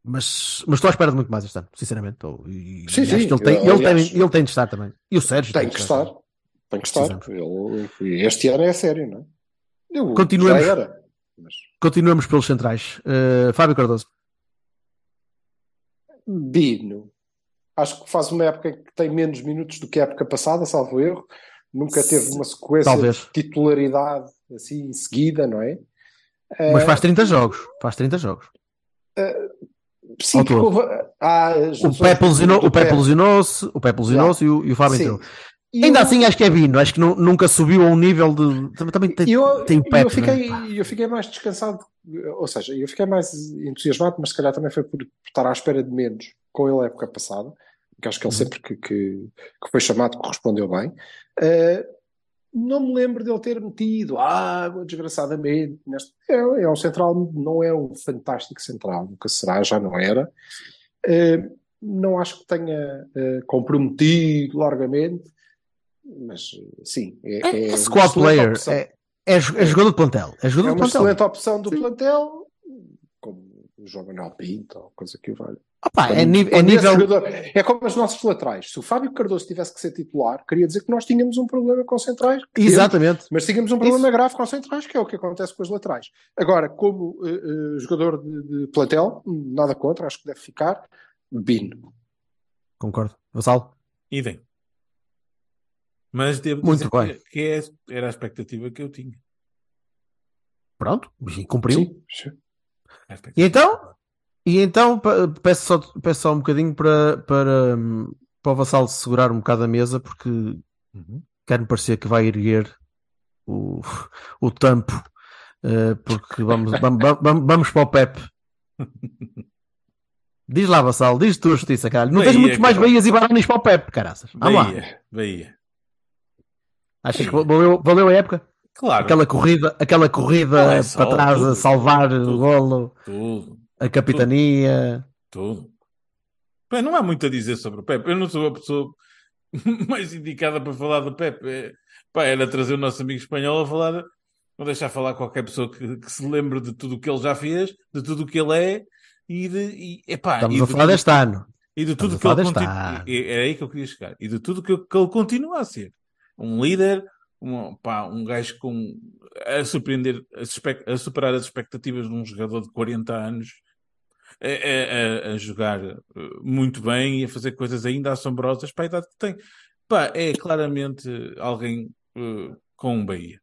Mas, mas estou à espera de muito mais este ano, sinceramente. Ou- E, Sim, sim, que ele tem, ele, aliás- tem, ele tem de estar também. E o Sérgio Tem que estar. Tem que estar. Ele, este ano é sério, não é? Eu, Continuemos. Já era. Mas Continuamos pelos centrais. Eh, Fábio Cardoso. Bino. Acho que faz uma época que tem menos minutos do que a época passada, salvo erro. Nunca teve uma sequência Talvez. de titularidade assim em seguida, não é? Mas Eh, faz 30 jogos. Faz 30 jogos. Sim, porque todo. houve- as O Pepe lesionou-se, o Pepe lesionou-se e, o, e o Fábio Sim. entrou. Ainda assim, acho que é Bino. Acho que nu- nunca subiu a um nível de. Também, tem, eu, tem o Pepe. eu, fiquei, né? eu fiquei mais descansado, ou seja, eu fiquei mais entusiasmado, mas se calhar também foi por estar à espera de menos com ele a época passada, que acho que ele Uhum. sempre que, que, que foi chamado correspondeu bem. Eh, não me lembro dele ter metido água, desgraçadamente. Neste, é, é um central, não é um fantástico central, nunca será, já não era. Eh, não acho que tenha eh, comprometido largamente, mas sim, é, É, é é squad player. É, é, é jogador de plantel. É É jogador de uma plantel. excelente opção do plantel, como o João Manuel Pinto, ou coisa que o valha. Opa, é, ni- é nível. jogador- é como os nossos laterais. Se o Fábio Cardoso tivesse que ser titular, queria dizer que nós tínhamos um problema com centrais. Exatamente. mas tínhamos um problema grave com centrais, que é o que acontece com os laterais. Agora, como eh, eh, jogador de, de plantel, nada contra, acho que deve ficar. Bino. Concordo. Vassal? Idem. Mas devo Muito dizer bem. que, é- era a expectativa que eu tinha. Pronto. Cumpriu. Sim, sim. Expectativa. E então? E então peço só, peço só um bocadinho para, para, hum, para o Vassal segurar um bocado a mesa, porque Uhum. quer-me parecer que vai erguer o, o tampo, eh, porque vamos, vamos, vamos, vamos para o Pep. Diz lá, Vassal, diz tu a justiça, caralho. Não tens Bahia, muitos mais. Bahias e Baranis para o Pep, caraças. Vamos lá. Bahia, Bahia. Achas que valeu, valeu a época? Claro. Aquela corrida, aquela corrida é para trás a tudo, salvar tudo. o golo, Tudo, a capitania. tudo. Bem, não há muito a dizer sobre o Pepe. Eu não sou a pessoa *laughs* mais indicada para falar do Pepe. É, pá, era trazer o nosso amigo espanhol a falar, não deixar falar qualquer pessoa que, que se lembre de tudo o que ele já fez, de tudo o que ele é e de. E, epá, Estamos e a falar tudo- deste ano. E de tudo Estamos que a ele continua. Era aí que eu queria chegar. E de tudo que, que ele continua a ser. Um líder, um, pá, um gajo com, a surpreender, a, a superar as expectativas de um jogador de 40 anos, a, a- a- jogar eh, muito bem e a fazer coisas ainda assombrosas para a idade que tem. Pá, é claramente alguém eh, com um Bahia.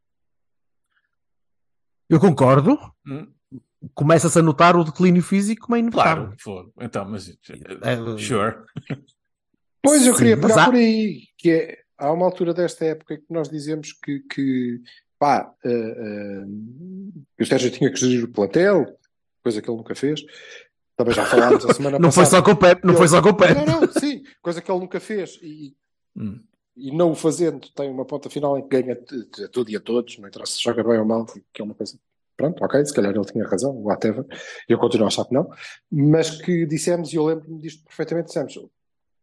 Eu concordo. Hum? Começa-se a notar o declínio físico como é inevitável. Claro, for. Então, mas. É, Sure. *laughs* Pois eu Sim, queria mas há- por aí, que é, há uma altura desta época que nós dizemos que, que pá, eh, que o Sérgio tinha que gerir o plantel, coisa que ele nunca fez. Também já falámos a semana *laughs* Não foi passada. só com o Pep, não Ele- foi só com o Pep. Não, não, sim, coisa que ele nunca fez e, Hum. e não o fazendo tem uma ponta final em que ganha tudo e a todos, não interessa se joga bem ou mal, que é uma coisa. Pronto, ok, se calhar ele tinha razão, whatever, eu continuo a achar que não, mas que dissemos, e eu lembro-me disto perfeitamente, dissemos,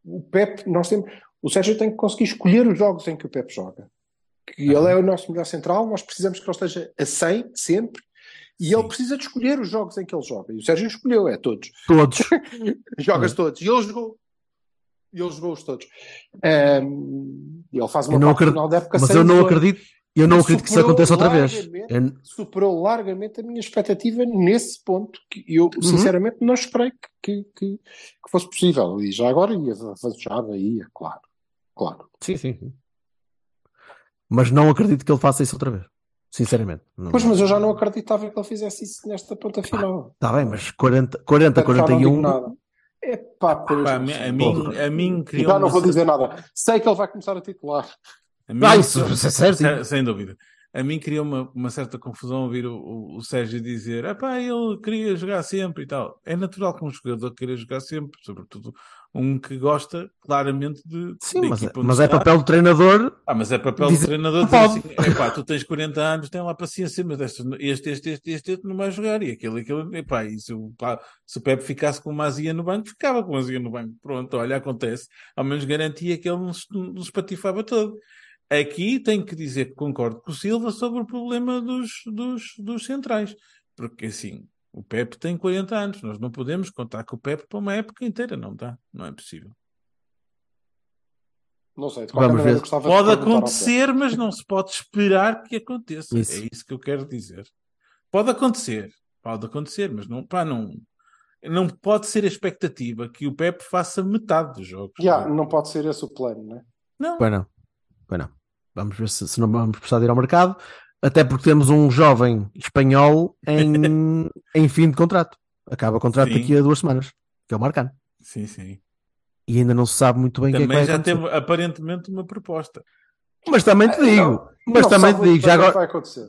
o Pep, nós temos, o Sérgio tem que conseguir escolher os jogos em que o Pep joga, que ele é o nosso melhor central, nós precisamos que ele esteja a 100 sempre, e Sim. ele precisa de escolher os jogos em que ele joga, e o Sérgio escolheu, é todos. Todos. *laughs* Jogas É. todos. E ele jogou. E ele jogou-os todos. Ahm, e ele faz uma parte acredito- final da época Mas sem eu não jogo. acredito, eu não acredito que isso aconteça outra vez. Eu- Superou largamente a minha expectativa nesse ponto, que eu Uhum. sinceramente não esperei que, que, que- que fosse possível. E já agora ia, avançava, ia, claro. Claro. Sim, sim. sim. Mas não acredito que ele faça isso outra vez. Sinceramente. Não... Pois, mas eu já não acreditava que ele fizesse isso nesta ponta final. Está bem, mas 40, 40 Portanto, já não digo 41. nada. É pá, pois, Pá, a não mim, a mim, a mim criou Já não vou dizer nada. Sei que ele vai começar a titular. a mim- Ah, isso, isso é certo. Sem, sem dúvida. A mim criou uma, uma certa confusão ouvir o, o, o Sérgio dizer: ah pá, ele queria jogar sempre e tal. É natural que um jogador queira jogar sempre, sobretudo um que gosta claramente de. Sim, mas, mas é está. papel do treinador. Ah, mas é papel Dizer- do treinador dizer assim: epá, tu tens 40 anos, tem lá paciência, mas este, este, este, este, este, este não vai jogar. E aquele, aquele, epá, e se o, pá, se o Pepe ficasse com uma azia no banco, ficava com uma azia no banco. Pronto, olha, acontece. Ao menos garantia que ele não se, não se patifava todo. Aqui tenho que dizer que concordo com o Silva sobre o problema dos, dos, dos centrais. Porque assim, o Pepe tem 40 anos, nós não podemos contar com o Pepe para uma época inteira, não dá, não é possível. Não sei, de qualquer Vamos maneira ver. Pode acontecer, mas não se pode esperar que aconteça. Isso. É isso que eu quero dizer. Pode acontecer, pode acontecer, mas não, pá, não, não pode ser a expectativa que o Pepe faça metade dos jogos. Já, não pode ser esse o plano, né? Não, Pois não. Pois não. Vamos ver se, se não vamos precisar de ir ao mercado. Até porque temos um jovem espanhol em, *laughs* em fim de contrato. Acaba o contrato Sim. daqui a duas semanas. Que é o Marcano. sim, sim. E ainda não se sabe muito bem o que é que Também já acontecer. teve aparentemente uma proposta. Mas também te digo. Não, mas não também te digo. Já que agora. vai acontecer.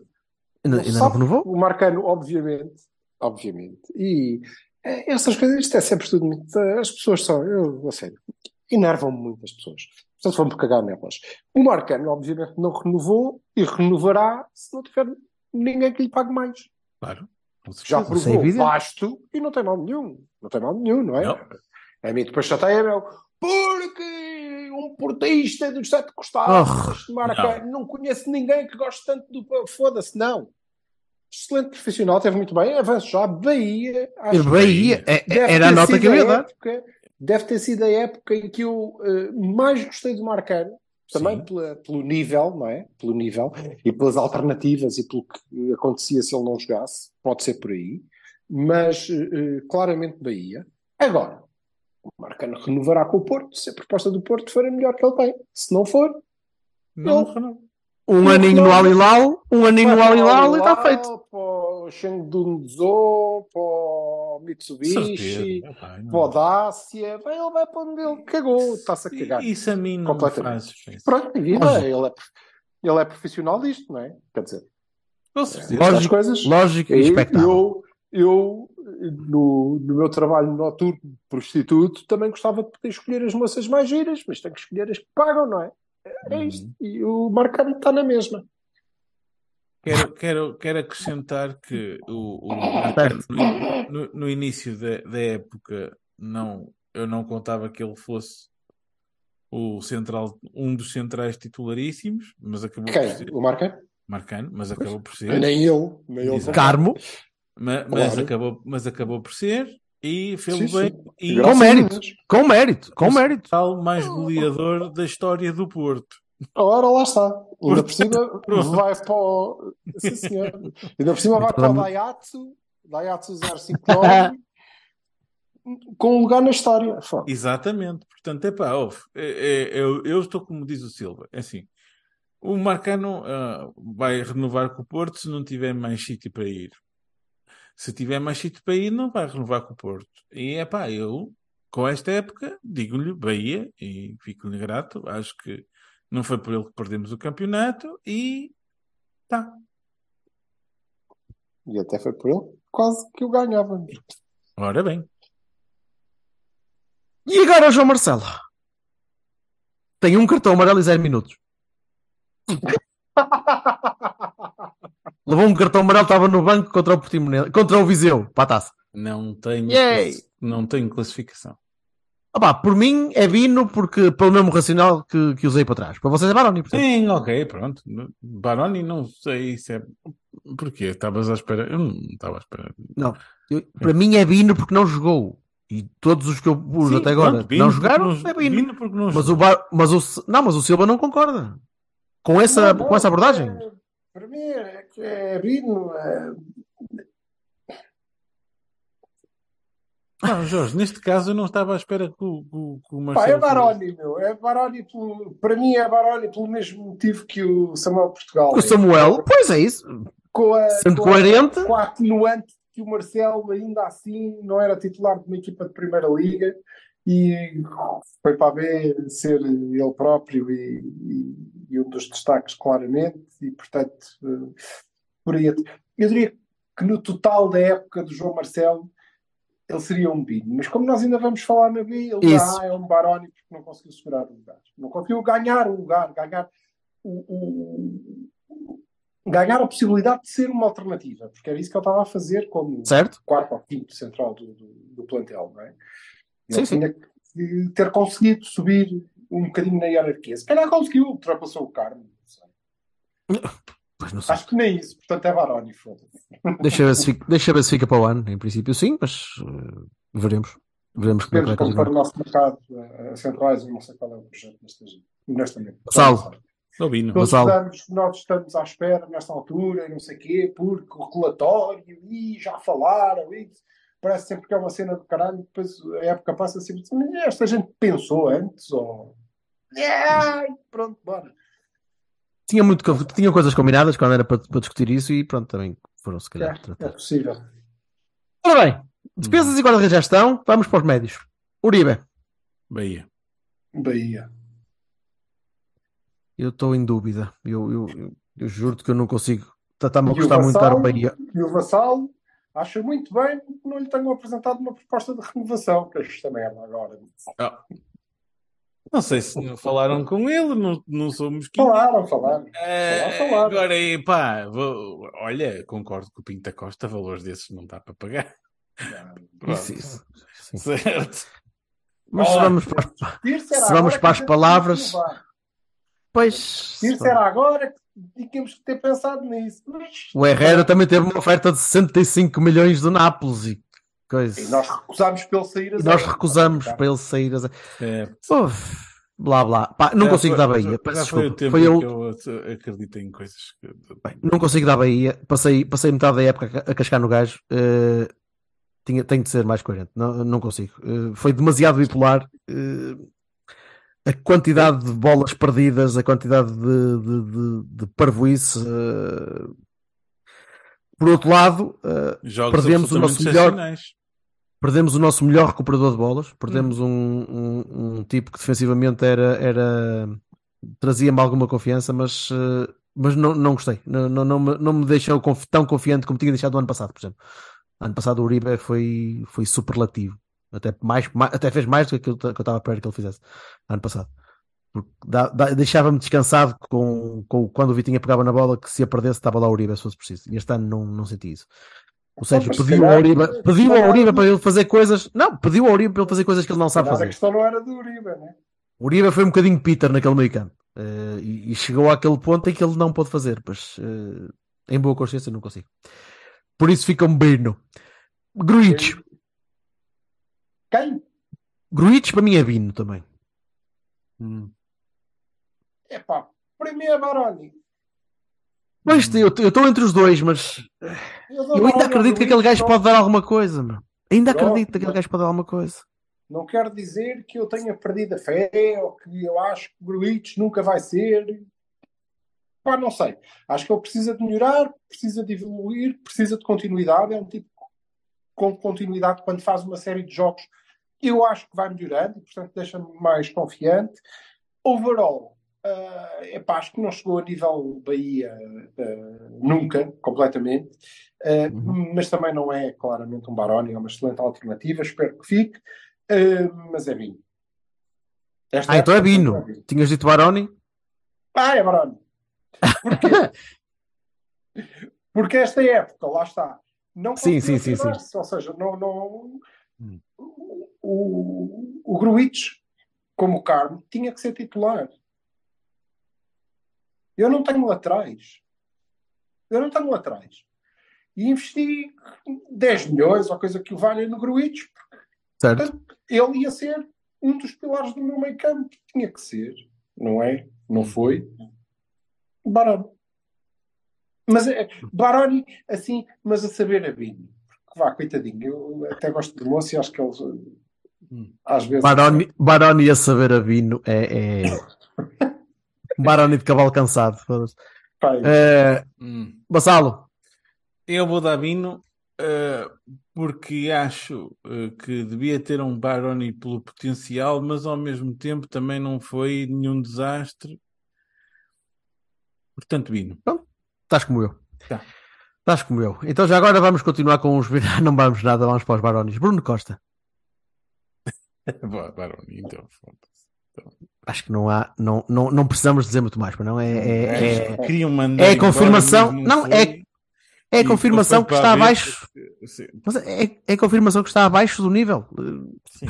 Ainda, Não ainda não renovou? O Marcano, obviamente, obviamente. E essas coisas, isto é sempre tudo muito. As pessoas são, eu, a sério, enervam-me muito as pessoas. Portanto, vamos cagar nelas. O Marcano, obviamente, não renovou e renovará se não tiver ninguém que lhe pague mais. Claro. Já é provou vasto e não tem mal nenhum. Não tem mal nenhum, não é? Não. A mim depois chateia, meu. Porque um portista dos sete costados Oh, marca. Não. conheço ninguém que goste tanto do. Foda-se, não. Excelente profissional, teve muito bem. Avanço já. Bahia. Acho que Bahia. é- deve Era a nota que eu ia dar. época- deve ter sido a época em que eu eh, mais gostei do Marcano. Também pela- pelo nível, não é? Pelo nível e pelas alternativas e pelo que acontecia se ele não jogasse. Pode ser por aí. Mas eh, claramente Bahia. Agora, o Marcano renovará com o Porto se a proposta do Porto for a melhor que ele tem. Se não for, Não, renova. Um Não aninho no. Al-Hilal. Um aninho no vai para o Al-Hilal e está feito. Para o Shengdun Zhou, para o Mitsubishi, Certeza. Para o Dacia. Vai, ele vai para onde ele cagou. Está-se a cagar. Isso a mim não faz. Pronto, e vida, ele é, ele é profissional disto, não é? Quer dizer, estas Lógico, coisas. lógico e eu, expectável. eu, eu, no, no meu trabalho noturno de prostituto, também gostava de poder escolher as moças mais giras, mas tenho que escolher as que pagam, não é? É isto. E o Marcano está na mesma. Quero, quero, quero acrescentar que o, o no, no- início da, da época não, eu não contava que ele fosse o central, um dos centrais titularíssimos, mas acabou por Quem? ser O Marcano? Marcano, mas acabou por ser. Nem eu. Nem. Carmo. Ma- Mas, Claro. acabou, mas acabou por ser e fez Sim, bem. sim. E Com mérito. Com mérito. Com o mérito. central mais goleador da história do Porto. Ora, lá está. Ainda por cima vai para o. Sim, senhor. Ainda por cima vai para o Daihatsu, Daihatsu 059, *laughs* com um lugar na história. Foda. Exatamente. Portanto, é pá, ouve, é- é- eu, eu estou como diz o Silva, é assim, o Marcano ah, vai renovar com o Porto se não tiver mais sítio para ir. Se tiver mais sítio para ir, não vai renovar com o Porto. E é pá, eu, com esta época, digo-lhe Bahia e fico-lhe grato. Acho que não foi por ele que perdemos o campeonato e tá. E até foi por ele quase que o ganhava. Ora bem, E agora o João Marcelo? Tem um cartão amarelo e zero minutos. *laughs* Levou um cartão amarelo, estava no banco contra o Portimonense, contra o Viseu, para a taça. não tenho, não tenho classificação. Opá, por mim é Vino porque pelo mesmo racional que, que usei para trás. Para vocês é Baroni, portanto. Sim, ok, pronto. Baroni, não sei se é. Porquê? Estavas à espera? Eu não estava à espera. Eu- para mim é Vino porque não jogou. E todos os que eu pus Sim, até agora pronto, Bino não jogaram, não- é Vino. Bino porque não Mas jogou. o, Bar, mas o não, mas o Silva não concorda com essa, Não, não, com essa abordagem. é- Para mim é que é Bino. É... Não, Jorge, neste caso eu não estava à espera que o, o- que o Pá, Marcelo. é Baroni, meu. É Baroni pelo, para mim é Baroni pelo mesmo motivo que o Samuel Portugal. O Samuel, pois é isso. com a, Sendo com a- coerente. com a atenuante que o Marcelo ainda assim não era titular de uma equipa de Primeira Liga e foi para a B ser ele próprio e, e- e um dos destaques claramente e portanto eh, por aí eu diria que no total da época do João Marcelo ele seria um Bino, mas como nós ainda vamos falar na B, ele Isso. já é um Baroni porque não conseguiu segurar o lugar, não conseguiu ganhar o lugar, ganhar o, o- ganhar a possibilidade de ser uma alternativa, porque era isso que ele estava a fazer como Certo? quarto ou quinto central do, do, do plantel, não é? Sim, Ele sim. tinha que ter conseguido subir um bocadinho na hierarquia. Se calhar conseguiu, ultrapassou o Carmo. não sei. *laughs* Pois não sei. Acho que nem isso, portanto é Baroni, foda-se. Deixa ver, se fica, deixa ver se fica para o ano. Em princípio, sim, mas eh, veremos. Veremos como é que vai continuar. o nosso mercado eh, a centrais, eu não sei qual é o projeto nesta honestamente. Sal. Albino. Nós estamos, nós estamos à espera nesta altura, e não sei o quê, porque o relatório, e já falaram, e parece sempre que é uma cena do caralho, depois a época passa sempre assim, mas esta gente pensou antes, ou... Ai, pronto, bora. Tinha, muito, tinha coisas combinadas quando era para, para discutir isso e pronto, também foram se calhar É, é possível. Ora bem, defesas e guarda-redes já estão, vamos para os médios. Uribe, Bahia. Bahia. eu estou em dúvida. Eu, eu, eu, eu juro-te que eu não consigo. Está-me a E o gostar muito dar o? Bahia. E o Vassalo acha muito bem que não lhe tenham apresentado uma proposta de renovação, que é esta merda agora. Não sei se falaram com ele, não, não sou mosquito. Falaram, falaram. Eh, Falar, falar. agora, aí, pá, vou- olha, concordo com o Pinto da Costa, valores desses não dá para pagar. Pronto. Isso, isso, sim. Certo. Mas se vamos para Se vamos para as palavras-. Pois. Tirce era agora que tínhamos que ter pensado nisso. Mas- O Herrera também teve uma oferta de 65 milhões do Nápoles e coisa. E nós recusámos para ele sair a E zero. nós recusamos para ele sair. A... Certo. Uf, blá blá. Pá, não Já consigo foi- dar Bahia. já- Peço já foi o tempo Foi ele. que eu acredito em coisas. que- Bem, não consigo dar Bahia. Passei, passei metade da época a cascar no gajo. Eh, tinha, tenho de ser mais coerente. Não, não consigo. Eh, foi demasiado bipolar. Eh, a quantidade de bolas perdidas, a quantidade de, de, de, de parvoíce. eh, por outro lado, Perdemos o nosso melhor-. Perdemos o nosso melhor recuperador de bolas. Perdemos um, um, um tipo que defensivamente era, era trazia-me alguma confiança, mas, eh, mas não, não gostei. Não, não, não, me, não me deixou tão confiante como tinha deixado o ano passado, por exemplo. Ano passado o Uribe foi, foi superlativo. Até, mais, ma- até fez mais do que aquilo que eu estava a esperar que ele fizesse ano passado. Deixava-me descansado com, com quando o Vitinha pegava na bola que se a perdesse estava lá o Uribe se fosse preciso. E este ano não, não senti isso. Ou seja, se pediu calhar- ao Uribe, pediu ao Uribe para ele fazer coisas. Não, pediu ao Uribe para ele fazer coisas que ele não sabe Mas a fazer. questão não era do Uribe, né? O Uribe foi um bocadinho Peter naquele meio campo Eh, e, e chegou àquele ponto em que ele não pôde fazer, mas eh, em boa consciência não consigo. Por isso fica um Bino. Gruitch. Quem? Gruitch para mim é Bino também. Epá, para mim é Baroni. Mas eu eu estou entre os dois, mas Eu, eu ainda acredito que aquele gajo pode dar alguma coisa, meu. Ainda acredito que aquele gajo pode dar alguma coisa. Não quero dizer que eu tenha perdido a fé ou que eu acho que o Gruitch nunca vai ser. Pá, não sei. Acho que ele precisa de melhorar, precisa de evoluir, precisa de continuidade. É um tipo com continuidade quando faz uma série de jogos. Eu acho que vai melhorando e, portanto, deixa-me mais confiante. Overall, ah, epá, acho que não chegou a nível Bahia ah, nunca, completamente. Ah, Mas também não é claramente um Baroni, é uma excelente alternativa. Espero que fique. Uh, mas é vinho. Esta Ah, então é época Bino. Tinhas dito Baroni? Ah, é Baroni. Porquê? *laughs* Porque esta época, lá está, não Sim, sim, sim, sim. Ou seja, não, não, Hum. o, o, o Gruitch, como o Carmo, tinha que ser titular. Eu não tenho laterais. Eu não tenho laterais. E investi 10 milhões ou coisa que o valha no Gruitch, Certo. ele ia ser um dos pilares do meu meio campo. Tinha que ser, não é? Não foi. Baroni. Mas é, Baroni, assim, mas a saber a vinho. vá, coitadinho. Eu até gosto de moço e acho que eles às vezes. Baroni, Baroni a saber a vino é. é... *laughs* Baroni de cavalo cansado. foda-se. Pá, Eh, Hum. Eu vou dar Bino eh, porque acho eh, que devia ter um Baroni pelo potencial, mas ao mesmo tempo também não foi nenhum desastre. Portanto, Bino. estás como eu. Tá. Estás como eu. Então já agora vamos continuar com os. *laughs* Não vamos nada, vamos para os Baronis. Bruno Costa. *laughs* Boa, Baroni, então. foda-se. Acho que não há. Não, não, não precisamos dizer muito mais, mas não é. é, é, é a embora, confirmação- não, foi. é- é a confirmação que está abaixo. Mas é, é a confirmação que está abaixo do nível. sim.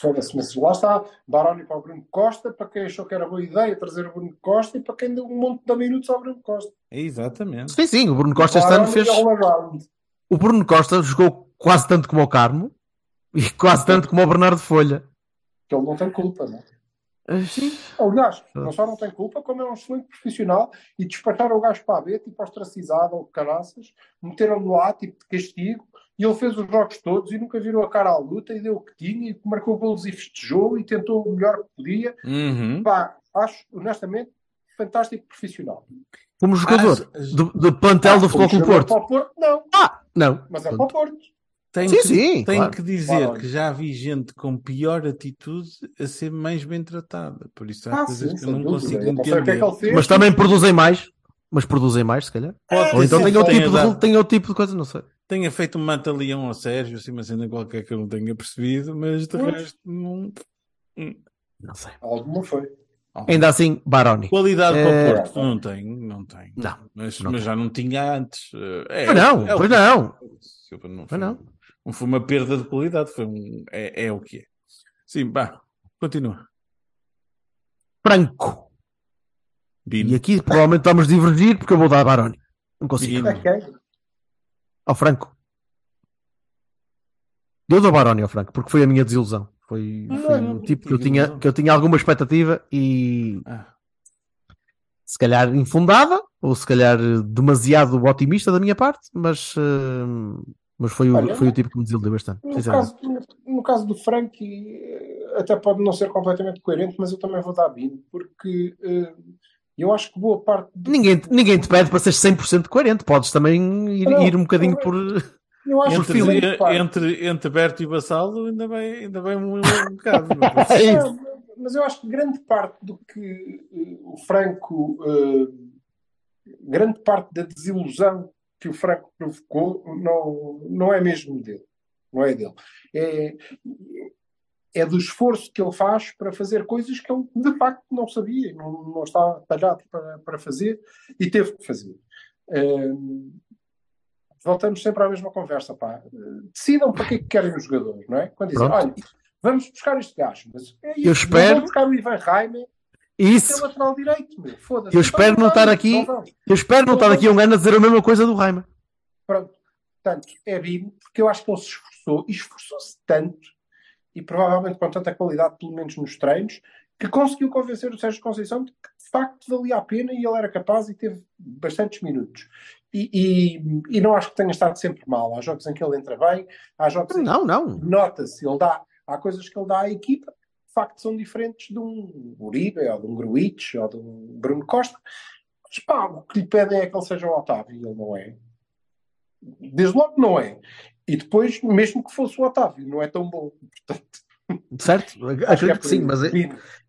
Foda-se, mas lá está, Baroni para o Bruno Costa, para quem achou que era boa ideia trazer o Bruno Costa e para quem deu um monte de minutos ao Bruno Costa. Exatamente. Sim, sim, o Bruno Costa este ano fez. O Bruno Costa jogou quase tanto como o Carmo e quase tanto como o Bernardo Folha. Que ele não tem culpa, não é? Aliás, não só não tem culpa, como é um excelente profissional e despacharam o gajo para a B, tipo ostracizado ou caraças, meteram-no lá, tipo de castigo, e ele fez os jogos todos e nunca virou a cara à luta e deu o que tinha e marcou golos e festejou e tentou o melhor que podia. Uhum. Pá, acho, honestamente, fantástico profissional. Como jogador as- do, do plantel do Ah, como Futebol Clube Porto. Porto, não, Ah, não. mas é para o Porto. Tenho Sim, que, sim, tenho claro. que dizer Claro. que já vi gente com pior atitude a ser mais bem tratada. Por isso há Ah, coisas sim, que eu não dúvida. consigo Eu não é entender. fez. Mas também produzem mais. Mas produzem mais, se calhar. Pode Ou ter então tem outro, tipo de, tem outro tipo de coisa, não sei. tenha feito um mata-leão ao Sérgio, assim, uma cena qualquer que eu não tenha percebido, mas de Pois. resto não. Não sei. Alguma foi. Ainda assim, Baroni. Qualidade para É. o Porto não tem, não tem. Não, Mas, não mas tem. já não tinha antes. É, Pois não, é pois não. Silva, não Pois foi, não. Não foi uma perda de qualidade, foi um, é, é o que é. Sim, vá, continua. Franco. Bino. E aqui provavelmente vamos divergir porque eu vou dar a Baroni. Não consigo. Quem? Ao Franco. Eu dou Baroni ao Franco porque foi a minha desilusão. Foi, Ah, foi não, o tipo que eu, tinha, que eu tinha alguma expectativa e Ah, se calhar infundada ou se calhar demasiado otimista da minha parte, mas, eh, mas foi, o, Olha, foi o tipo que me desiludiu bastante. No caso, no, caso do Frank, eh, até pode não ser completamente coerente, mas eu também vou dar Bino, porque eh, eu acho que boa parte. do- Ninguém, ninguém te pede para seres 100% coerente, podes também ir, Não, ir um bocadinho é. por. Eu acho entre, parte- entre, entre Berto e Vassalo, ainda bem, ainda bem um, um bocado. *laughs* É isso. Não, mas eu acho que grande parte do que eh, o Franco, eh, grande parte da desilusão que o Franco provocou não, não é mesmo dele. Não é dele. É, é do esforço que ele faz para fazer coisas que ele de facto não sabia, não, não estava talhado para, para fazer e teve que fazer. Voltamos sempre à mesma conversa, pá. Decidam para que é que querem os jogadores, não é? Quando dizem, Pronto. olha, vamos buscar este gajo, mas é isso, Eu espero- vamos buscar o Ivan Raime, que é Isso, lateral direito, meu, foda-se. Eu Então espero não vamos, estar aqui- não eu espero não estar daqui a um ano a dizer a mesma coisa do Raima. Pronto. Portanto, é Bino, porque eu acho que ele se esforçou, e esforçou-se tanto, e provavelmente com tanta qualidade, pelo menos nos treinos, que conseguiu convencer o Sérgio Conceição de que de facto valia a pena e ele era capaz e teve bastantes minutos. E, e- e não acho que tenha estado sempre mal. Há jogos em que ele entra bem, há jogos em Não, não. que nota-se, ele dá, há coisas que ele dá à equipa facto são diferentes de um Uribe, ou de um Gruitch, ou de um Bruno Costa. Mas pá, o que lhe pedem é que ele seja o Otávio, e ele não é. Desde logo não é. E depois, mesmo que fosse o Otávio, não é tão bom. Portanto, Certo? *laughs* acho Acredito é que sim, mas eu,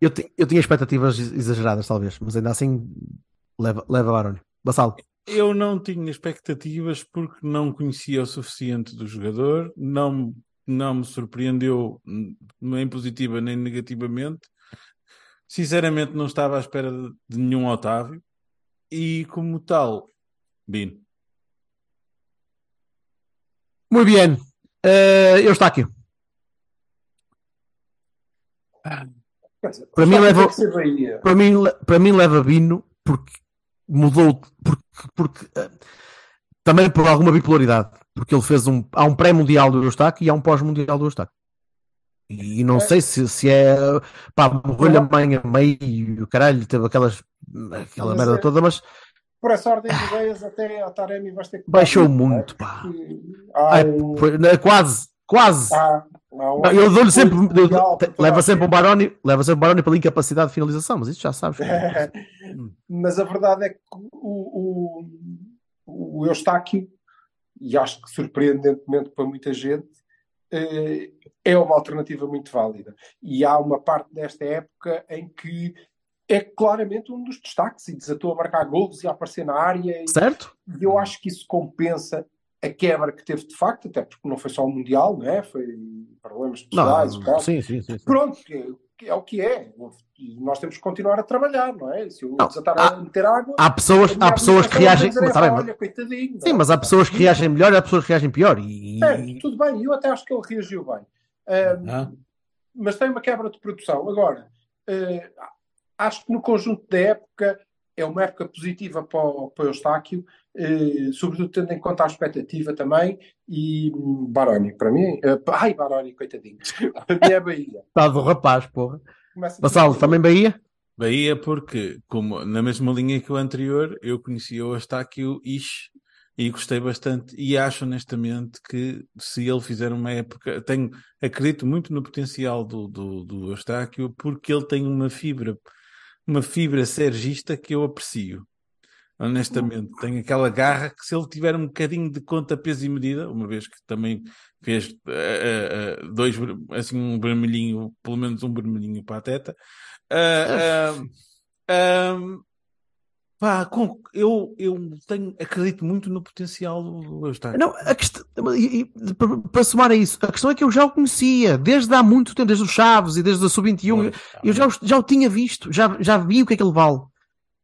eu, ti- eu tinha expectativas exageradas, talvez, mas ainda assim leva, leva Baroni. Bassalo. Eu não tinha expectativas porque não conhecia o suficiente do jogador, não, não me surpreendeu nem positiva nem negativamente. Sinceramente, não estava à espera de, nenhum Otávio e, como tal, Bino. Muito bem. Eh, eu está aqui. Para mim leva-. Para mim, para mim leva Bino porque mudou, porque, porque eh, também por alguma bipolaridade, porque ele fez um, há um pré-mundial do Eustáquio e há um pós-mundial do Eustáquio. E não É. sei se, se é pá, morreu-lhe a mãe a meio, caralho, teve aquelas aquela Mas merda é- toda, mas por essa ordem de ideias, até a Taremi vais ter que. Baixou é? muito, pá. Há Ai, não, quase, quase. Não, eu dou-lhe sempre, eu- leva sempre um Baroni, leva sempre um Baroni pela incapacidade de finalização, mas isso já sabes. *laughs* Mas a verdade é que o, o, o Eustáquio, e acho que surpreendentemente para muita gente, eh, é uma alternativa muito válida. E há uma parte desta época em que é claramente um dos destaques e desatou a marcar golos e a aparecer na área. Certo? e eu acho que isso compensa a quebra que teve de facto, até porque não foi só o Mundial, não é? Foi problemas pessoais. Não, sim, sim, sim. sim. Pronto, é o que é. Nós temos que continuar a trabalhar, não é? Se eu Não, desatar há- a meter água. Há pessoas, há pessoas que reagem. Mas, tá bem, mas- olha, sim, é? mas há pessoas que reagem melhor e há pessoas que reagem pior. E, Certo, tudo bem, eu até acho que ele reagiu bem. Ah, Ah, mas tem uma quebra de produção. Agora, eh, acho que no conjunto da época é uma época positiva para o, para o Eustáquio, eh, sobretudo tendo em conta a expectativa também. E hum, Baroni, para mim, eh, ai Baroni, coitadinho, a minha é Bahia. *laughs* Está do rapaz, porra. Vassalo, também Bahia? Bahia porque, como na mesma linha que o anterior, eu conhecia o Eustáquio Ish e gostei bastante e acho honestamente que se ele fizer uma época, tenho, acredito muito no potencial do, do, do Eustáquio porque ele tem uma fibra, uma fibra sergista que eu aprecio. Honestamente, tem aquela garra que se ele tiver um bocadinho de conta, peso e medida, uma vez que também fez eh, eh, dois, assim, um vermelhinho, pelo menos um vermelhinho para a teta, ah, pá, eu, eu tenho, acredito muito no potencial do, Eustáquio. Não, a questão, e- e- para, somar a isso, a questão é que eu já o conhecia desde há muito tempo, desde o Chaves e desde a Sub-21. Eu já, o- já o tinha visto, já, já vi o que é que ele vale.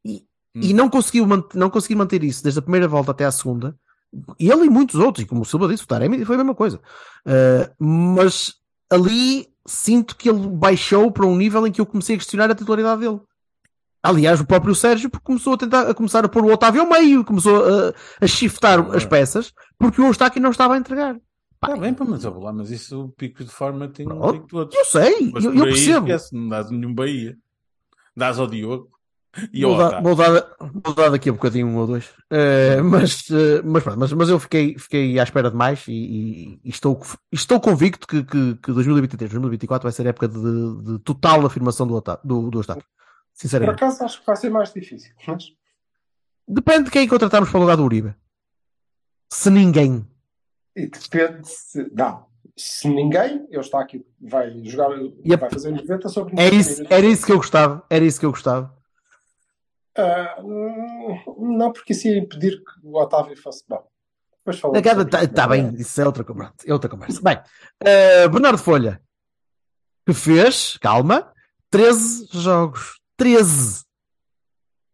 E, e não, conseguiu não consegui manter isso desde a primeira volta até à segunda. E ele e muitos outros, e como o Silva disse, o Taremi foi a mesma coisa. Uh, mas ali sinto que ele baixou para um nível em que eu comecei a questionar a titularidade dele. Aliás, o próprio Sérgio começou a tentar a começar a pôr o Otávio ao meio, começou a, a shiftar as peças, porque o Eustáquio não estava a entregar. Está bem, pá, mas, lá, mas isso o pico de forma tem, Pronto. tem todos. Eu sei, Mas eu, eu percebo. esquece, não dás nenhum Bahia. Dás ao Diogo e Vou dar, Otávio. vou, dar, vou dar daqui a bocadinho um ou dois. Eh, mas, eh, mas, pronto, mas, mas eu fiquei, fiquei à espera de mais e, e- e estou, estou convicto que, que, que 2023, 2024 vai ser a época de, de total afirmação do, do, do Eustáquio. Por Sinceramente. acaso acho que vai ser mais difícil. Mas Depende de quem contratarmos para o lugar do Uribe. Se ninguém. e depende se. Não. Se ninguém, eu está aqui, vai jogar, Yep. vai fazer 90 sobre É 90 isso, minutos. era isso que eu gostava. Era isso que eu gostava. Hum, não, porque isso ia impedir que o Otávio fosse bom. Depois falamos Está isso. tá bem, isso é outra, conversa, é outra conversa. Bem, eh, Bernardo Folha, que fez, calma, 13 jogos. 13.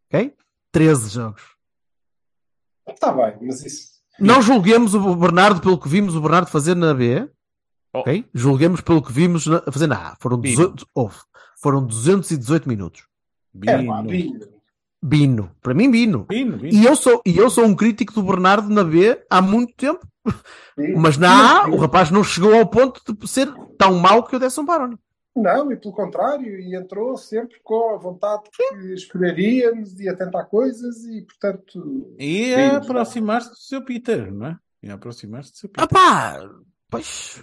Ok? 13 jogos. Está bem, mas isso. Não julguemos o Bernardo pelo que vimos o Bernardo fazer na B. Oh. Ok? Julguemos pelo que vimos na, a fazer na A. Foram, Bino. 18, houve. Foram 218 minutos. É pá, Bino. Bino. Bino. Para mim, Bino. Bino, Bino. E eu sou, e eu sou um crítico do Bernardo na B há muito tempo. Bino. Mas na A, Bino. o rapaz não chegou ao ponto de ser tão mau que eu desse um Baroni. Não, e pelo contrário, e entrou sempre com a vontade que escolheríamos e a tentar coisas e, portanto. E a aproximar-se do seu Peter, não é? E a aproximar-se do seu Peter. Ah pá, pois.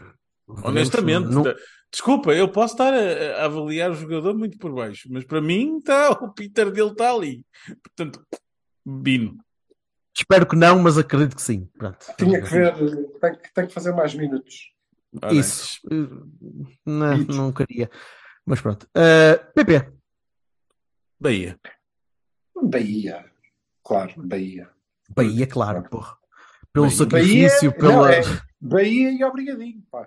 Honestamente, Não- desculpa, eu posso estar a, a avaliar o jogador muito por baixo, mas para mim tá, o Peter dele está ali. Portanto, Bino. espero que não, mas acredito que sim. Pronto. Tinha que ver, tem que, tem que fazer mais minutos. Ora. Isso. Eh, Não, não queria. Mas pronto. Eh, PP. Bahia. Bahia. Claro, Bahia. Bahia, claro, porra. Pelo Bahia. sacrifício, Bahia, pela. não, é Bahia e obrigadinho, pá.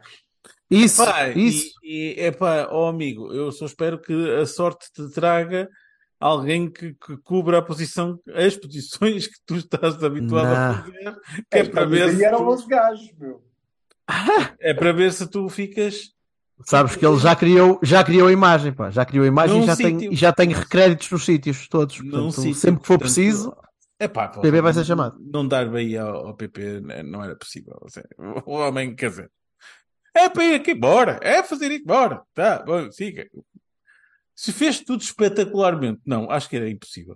Isso, Pá, isso. E, é pá, ó amigo, eu só espero que a sorte te traga alguém que, que cubra a posição, as posições que tu estás habituado a Não. fazer, que é para ver Bahia se eram tu, 11 gajos, meu. É para ver se tu ficas Sabes que ele já criou, já criou a imagem, pá. Já criou a imagem e já tem, e já tem recréditos nos sítios todos. Portanto, sítio. sempre que for Portanto, preciso, É pá, pô, PP vai ser chamado. Não dar Bahia ao, ao PP né, não era possível. O homem, quer dizer, é para ir aqui, bora, é fazer isso, bora, tá, bom, siga. Se fez tudo espetacularmente, não, acho que era impossível.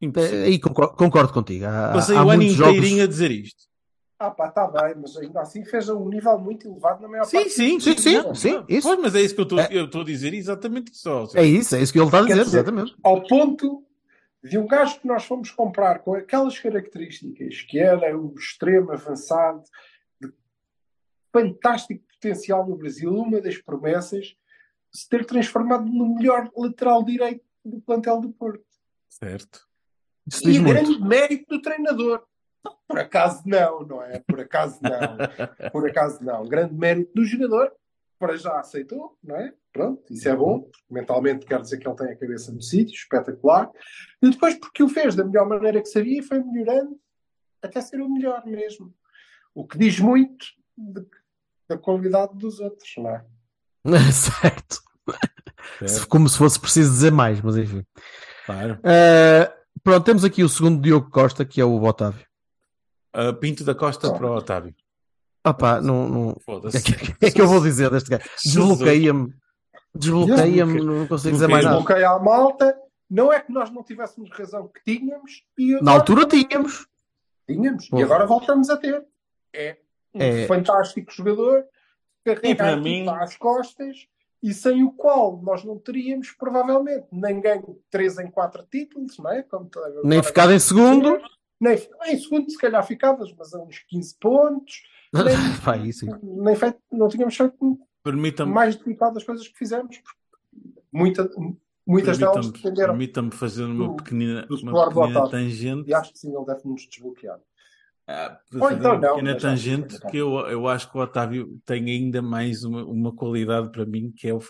Impossível. Aí concordo, concordo contigo. Há, Passei há o ano muitos jogos. inteirinho a dizer isto. Ah pá, está bem, mas ainda assim fez um nível muito elevado na maior Sim, parte sim, Sim, sim, não, sim, não. isso. Pois, mas é isso que eu estou É. estou a dizer exatamente isso. É isso, é isso que ele está a dizer, dizer, exatamente. ao ponto de um gajo que nós fomos comprar com aquelas características, que era o extremo avançado, de fantástico potencial no Brasil, uma das promessas, se ter transformado no melhor lateral direito do plantel do Porto. Certo. Isso E grande mérito do treinador. Por acaso não, não é? Por acaso não. Por acaso não. Grande mérito do jogador, para já aceitou, não é? Pronto, isso é bom. Mentalmente quer dizer que ele tem a cabeça no sítio, espetacular. E depois porque o fez da melhor maneira que sabia e foi melhorando até ser o melhor mesmo. O que diz muito de- da qualidade dos outros, não é? *laughs* certo. certo. Como se fosse preciso dizer mais, mas enfim. Claro. Uh, pronto, temos aqui o segundo Diogo Costa, que é o Otávio. Ah, Pinto da Costa para o Otávio. Ah pá, não, não... *laughs* O Foda-se. que, é que- é que eu vou dizer deste gajo? Desbloqueia-me. Desbloqueia-me, não consigo dizer mais nada. Desbloqueia a malta. Não é que nós não tivéssemos razão que tínhamos. E Na agora altura também tínhamos. Tínhamos. Porra. E agora voltamos a ter. É um É. fantástico jogador, E carrega para a mim- às costas e sem o qual nós não teríamos, provavelmente, nem ganho 3 em 4 títulos, não é? Como agora Nem ficado em segundo. Nem, em segundo, se calhar ficavas, mas a uns 15 pontos. *laughs* Nem, Pá, isso. nem feito, não tínhamos feito mais dedicado às coisas que fizemos. porque Muita, muitas delas dependeram. permita-me fazer uma do- pequenina, do uma pequenina tangente. E acho que sim, ele deve nos desbloquear. Ah, Ou então uma não, pequena tangente sei. que eu, eu acho que o Otávio tem ainda mais uma, uma qualidade para mim, que é o,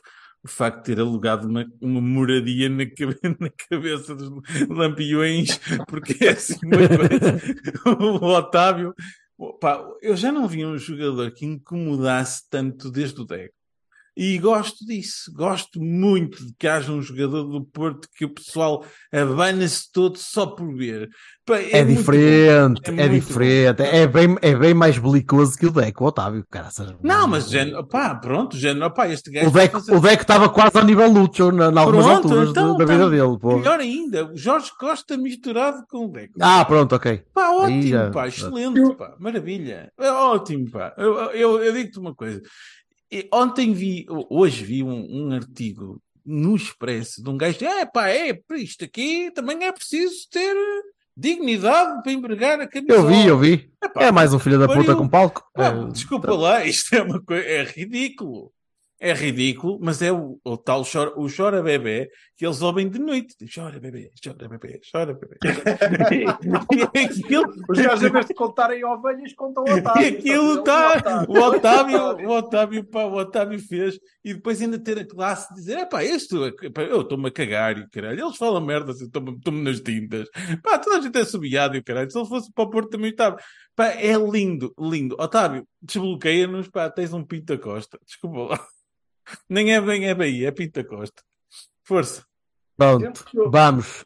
o facto de ter alugado uma, uma moradia na, cabe- *laughs* na cabeça dos lampiões, porque é assim uma coisa. *laughs* O Otávio, pá, eu já não vi um jogador que incomodasse tanto desde o Deco. E gosto disso, gosto muito de que haja um jogador do Porto que o pessoal abana-se todo só por ver. É, bom. diferente, É é, diferente. É bem, é bem mais belicoso que o Deco, Otávio. Cara, Não, mas género, pá, pronto, género, pá, este gajo o Deco, fazer- estava quase ao nível Lucho na, na algumas Pronto, alturas então, da, da vida então, dele. Pô. Melhor ainda, o Jorge Costa misturado com o Deco. Ah, pronto, ok. Pá, ótimo, já- pá, excelente, pá, maravilha. É ótimo, pá. Eu, eu, eu digo-te uma coisa. E Ontem vi, hoje vi um, um artigo no Expresso de um gajo que, é pá, é, isto aqui também é preciso ter dignidade para empregar a camisola. Eu vi, eu vi. Epá, É mais um filho da puta pariu. com palco. Pá, É, desculpa lá, isto é uma coisa, é ridículo. É ridículo, mas é o, o tal chora, o chora bebê que eles ouvem de noite. Chora bebê, chora bebê, chora bebê. *laughs* e aquilo, Os gajos, em vez de contarem ovelhas, contam e otários. aquilo está. O Otávio, o Otávio, pá, o Otávio fez. E depois ainda ter a classe de dizer: é pá, isto, pá, eu estou-me a cagar e caralho. Eles falam merda assim, estou-me nas tintas. Pá, toda a gente é subiado e caralho. Se ele fosse para o Porto também estava. Pá, é lindo, lindo. Otávio, desbloqueia-nos, pá, tens um Pinta Costa. Desculpa lá. Nem é bem, é Bahia, é Pinta Costa. Força. Pronto, vamos.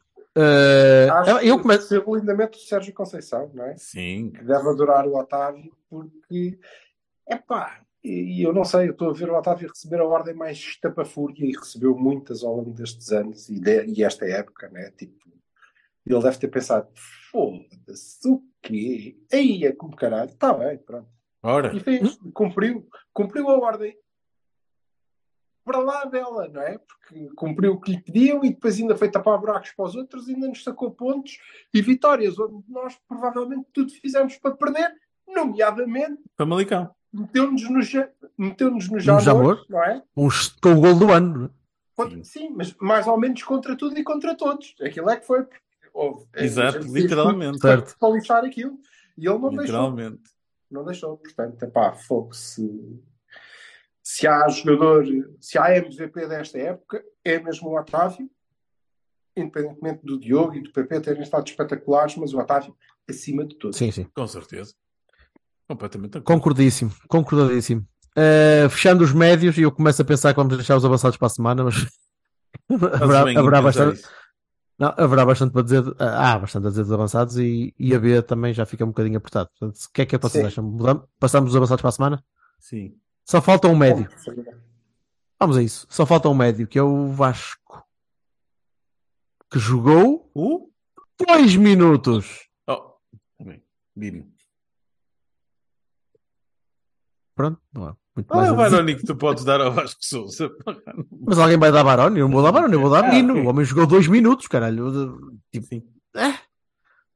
Acho eu começo. percebo lindamente o Sérgio Conceição, não é? Sim. Que deve adorar o Otávio, porque, epá, e e eu não sei, eu estou a ver o Otávio receber a ordem mais estapafúrdia e recebeu muitas ao longo destes anos e, de- e esta época, né? Tipo, ele deve ter pensado, foda-se, o quê? Aí é como caralho, está bem, pronto. Ora. E fez, cumpriu, cumpriu a ordem para lá dela, não é? Porque cumpriu o que lhe pediam e depois ainda foi tapar buracos para os outros e ainda nos sacou pontos e vitórias, onde nós provavelmente tudo fizemos para perder, nomeadamente Famalicão. meteu-nos no, meteu-nos no Jamor, Jamor? não é? Um, com o gol do ano. Contra- sim, mas mais ou menos contra tudo e contra todos. Aquilo é que foi. porque houve- a Exato, fez literalmente. para- Certo. Para lixar aquilo. E ele não deixou. Literalmente. não deixou. Portanto, epá, fogo, se, há jogador, se há MVP desta época, é mesmo o Otávio, independentemente do Diogo e do PP terem estado espetaculares, mas o Otávio acima de tudo. Sim, sim. Com certeza. Completamente. Concordíssimo, concordadíssimo. Eh, fechando os médios, e eu começo a pensar que vamos deixar os avançados para a semana, mas *laughs* haverá, bem haverá bastante, não, haverá bastante para dizer. Ah, há bastante a dizer dos avançados e, e a B também já fica um bocadinho apertado. Portanto, o que é que é que vocês acham? Passamos os avançados para a semana? Sim. Só falta um médio. Vamos a isso. Só falta um médio, que é o Vasco. Que jogou O? Dois minutos. Oh, tá bem. Pronto, não há muito Qual é mais o. Baroni que tu podes dar ao Vasco Souza? *laughs* Mas alguém vai dar Baroni? Eu não vou dar Baroni, eu vou dar Ah, Bino. ok. O homem jogou dois minutos, caralho. Tipo, Sim.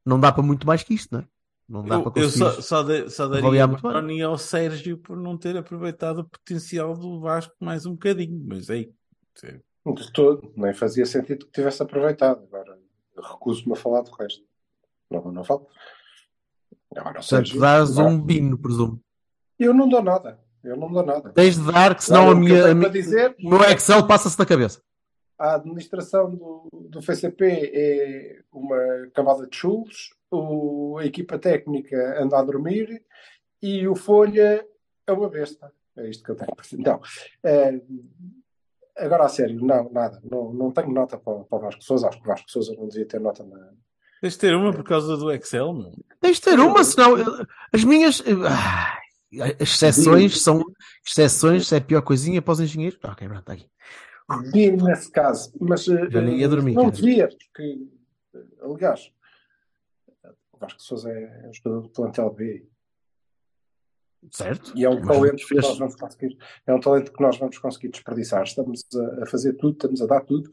não dá para muito mais que isto, não é? Não dá Eu, para eu conseguir. só, só, de- só daria bem. Baroni ao Sérgio por não ter aproveitado o potencial do Vasco mais um bocadinho. Mas aí, sim. De todo, nem fazia sentido que tivesse aproveitado. Agora, eu recuso-me a falar do resto. Não, não falo. Agora, Sérgio, dás dá. um Bino, presumo. Eu não dou nada. Eu não dou nada. Tens de dar, que senão Olha, a eu minha, a minha- dizer- o meu Excel passa-se da cabeça. A administração do, do FCP é uma camada de chulos, o, a equipa técnica anda a dormir e o Folha é uma besta. É isto que eu tenho para dizer. Então, eh, agora a sério, não, nada. Não, não tenho nota para, para o Vasco Souza. Acho que o Vasco Souza não devia ter nota na. Tens de ter uma por causa do Excel, meu. Tens de ter uma, senão as minhas. as exceções são. Exceções é a pior coisinha para os engenheiros. Ah, Ok, pronto, está aqui. Vi nesse caso, mas eh, Já nem ia dormir, não devia, porque, aliás, o Vasco Souza é um jogador do plantel B Certo? E é um talento que nós vamos conseguir, é um talento que nós vamos conseguir desperdiçar. Estamos a, a fazer tudo, estamos a dar tudo.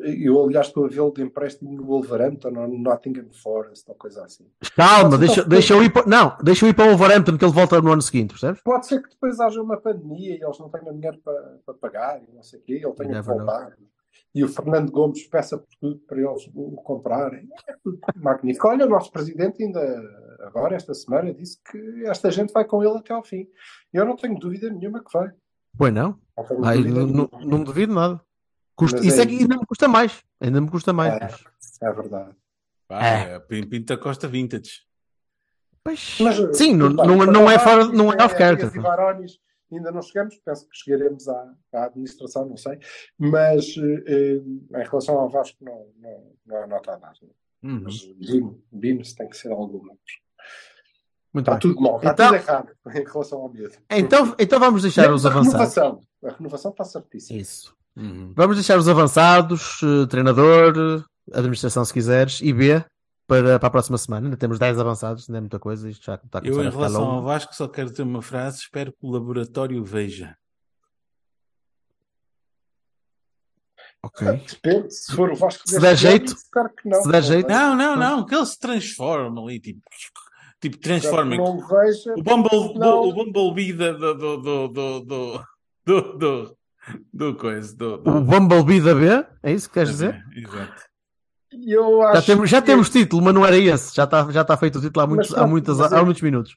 Eu, aliás, estou a vê-lo de empréstimo no Wolverhampton ou no Nottingham Forest ou coisa assim. Calma, deixa, então- deixa eu ir para. Não, deixa eu ir para o Wolverhampton que ele volta no ano seguinte, percebes? Pode ser que depois haja uma pandemia e eles não tenham dinheiro para, para pagar e não sei o quê, ele tenha que never know. voltar. E o Fernando Gomes peça por tudo para eles o comprarem. É tudo magnífico. Olha, o nosso presidente ainda agora, esta semana, disse que esta gente vai com ele até ao fim. Eu não tenho dúvida nenhuma que vai. Pois não. Não Ai, não, não me duvido nada. Custa- isso é é ainda me custa mais. Ainda me custa mais. É, é verdade. Pá, É. é. Pinta Costa Vintage. Pois, Mas, sim, não, não, não é fora, não é é Varones, ainda não chegamos, penso que chegaremos à, à administração, não sei, mas eh, eh, em relação ao Vasco não, não, não há nota a dar. Uhum. Mas Bino, Bino se tem que ser alguma. Muito Está bem. tudo mal, está Então- tudo errado em relação ao medo. Então, então vamos deixar os a avançados. renovação. A renovação está certíssima. Isso. Vamos deixar os avançados, eh, treinador, administração se quiseres, e B para, para a próxima semana. Ainda temos 10 avançados, ainda é muita coisa. Isto já está a Eu, em relação ao. Vasco, só quero ter uma frase. Espero que o laboratório veja. Ok. Depende, se for o Vasco Se der jeito, que não. se der jeito. Não, não, não. Que ele se transforma ali. Tipo, tipo transforma. Não o veja. O Bumblebee do, do, do, do, do, coisa. Do, do- O Bumblebee da B, é isso que queres dizer? Exato. Eu Já temos, já que- temos título, mas não era esse. Já está, já está feito o título há muitos, Mas há muitas, há é- muitos minutos.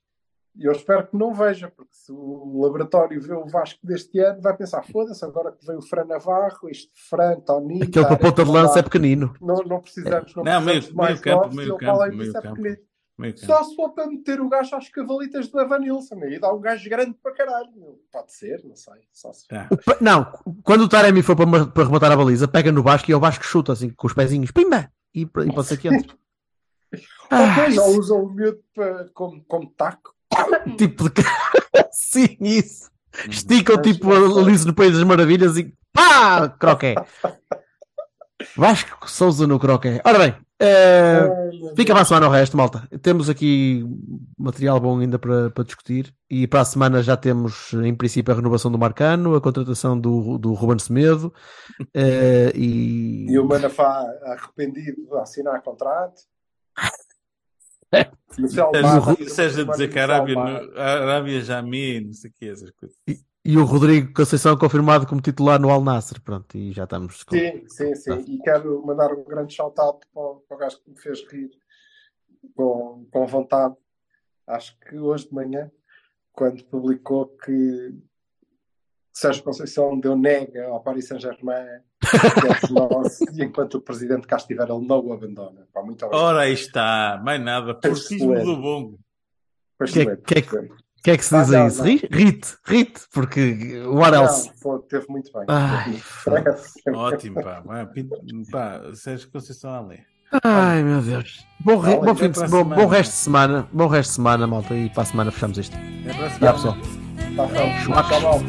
Eu espero que não veja, porque se o laboratório vê o Vasco deste ano, vai pensar: foda-se, agora que veio o Fran Navarro, este Fran, Tony. Aquele para a ponta de lança é pequenino. Não, não precisamos, não, Não, meio- precisamos de mais meio campo, meio campo, meio disso, é Só se for para meter o gajo às cavalitas do Evan Nilsson, aí dá um gajo grande para caralho. meu. Pode ser, não sei. Só se... O pa- Não, quando o Taremi for para, para rematar a baliza, pega no Vasco e é o Vasco chuta assim com os pezinhos, pimba! E, e pode ser que entre. *laughs* Ah, Ok, já usam o miúdo para, como, como taco. *coughs* tipo de. *laughs* Sim, isso. Esticam Mas tipo sei. Alice no País das Maravilhas e pá! Croqué. *laughs* Vasco Souza no croqué. Ora bem, meu fica para a semana o resto, malta. Temos aqui material bom ainda para, para discutir e para a semana já temos, em princípio, a renovação do Marcano, a contratação do, do Ruben Semedo eh, e. E o Manafá arrependido de assinar contrato. *laughs* O Sérgio a dizer que a Arábia, no- a Arábia já me, não sei o que, essas coisas. E o Rodrigo Conceição confirmado como titular no Al Nassr. Pronto, e já estamos com. Sim, sim, sim. E quero mandar um grande shout-out para, o- para o gajo que me fez rir com, com vontade. Acho que hoje de manhã, quando publicou que Sérgio Conceição deu nega ao Paris Saint-Germain, que é nosso, *laughs* e enquanto o presidente cá estiver, ele não o abandona. Pá, muito obrigado. Ora, aí está, mais nada. Portismo do bom. Pois Que- excelente, que- excelente. O que é que se Ah, diz a não, isso? não. Ri- Rite, rite, porque what else? Não, foi- teve muito bem. Ai. *laughs* Ótimo, pá. Pá Sérgio Conceição ali. Ai meu Deus. Bom, Olha, bom, fim de, a bom, bom resto de semana. Bom resto de semana, malta. E para a semana fechamos isto. Até para a Já semana. pessoal. Tchau, malta.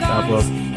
Tá goes bom.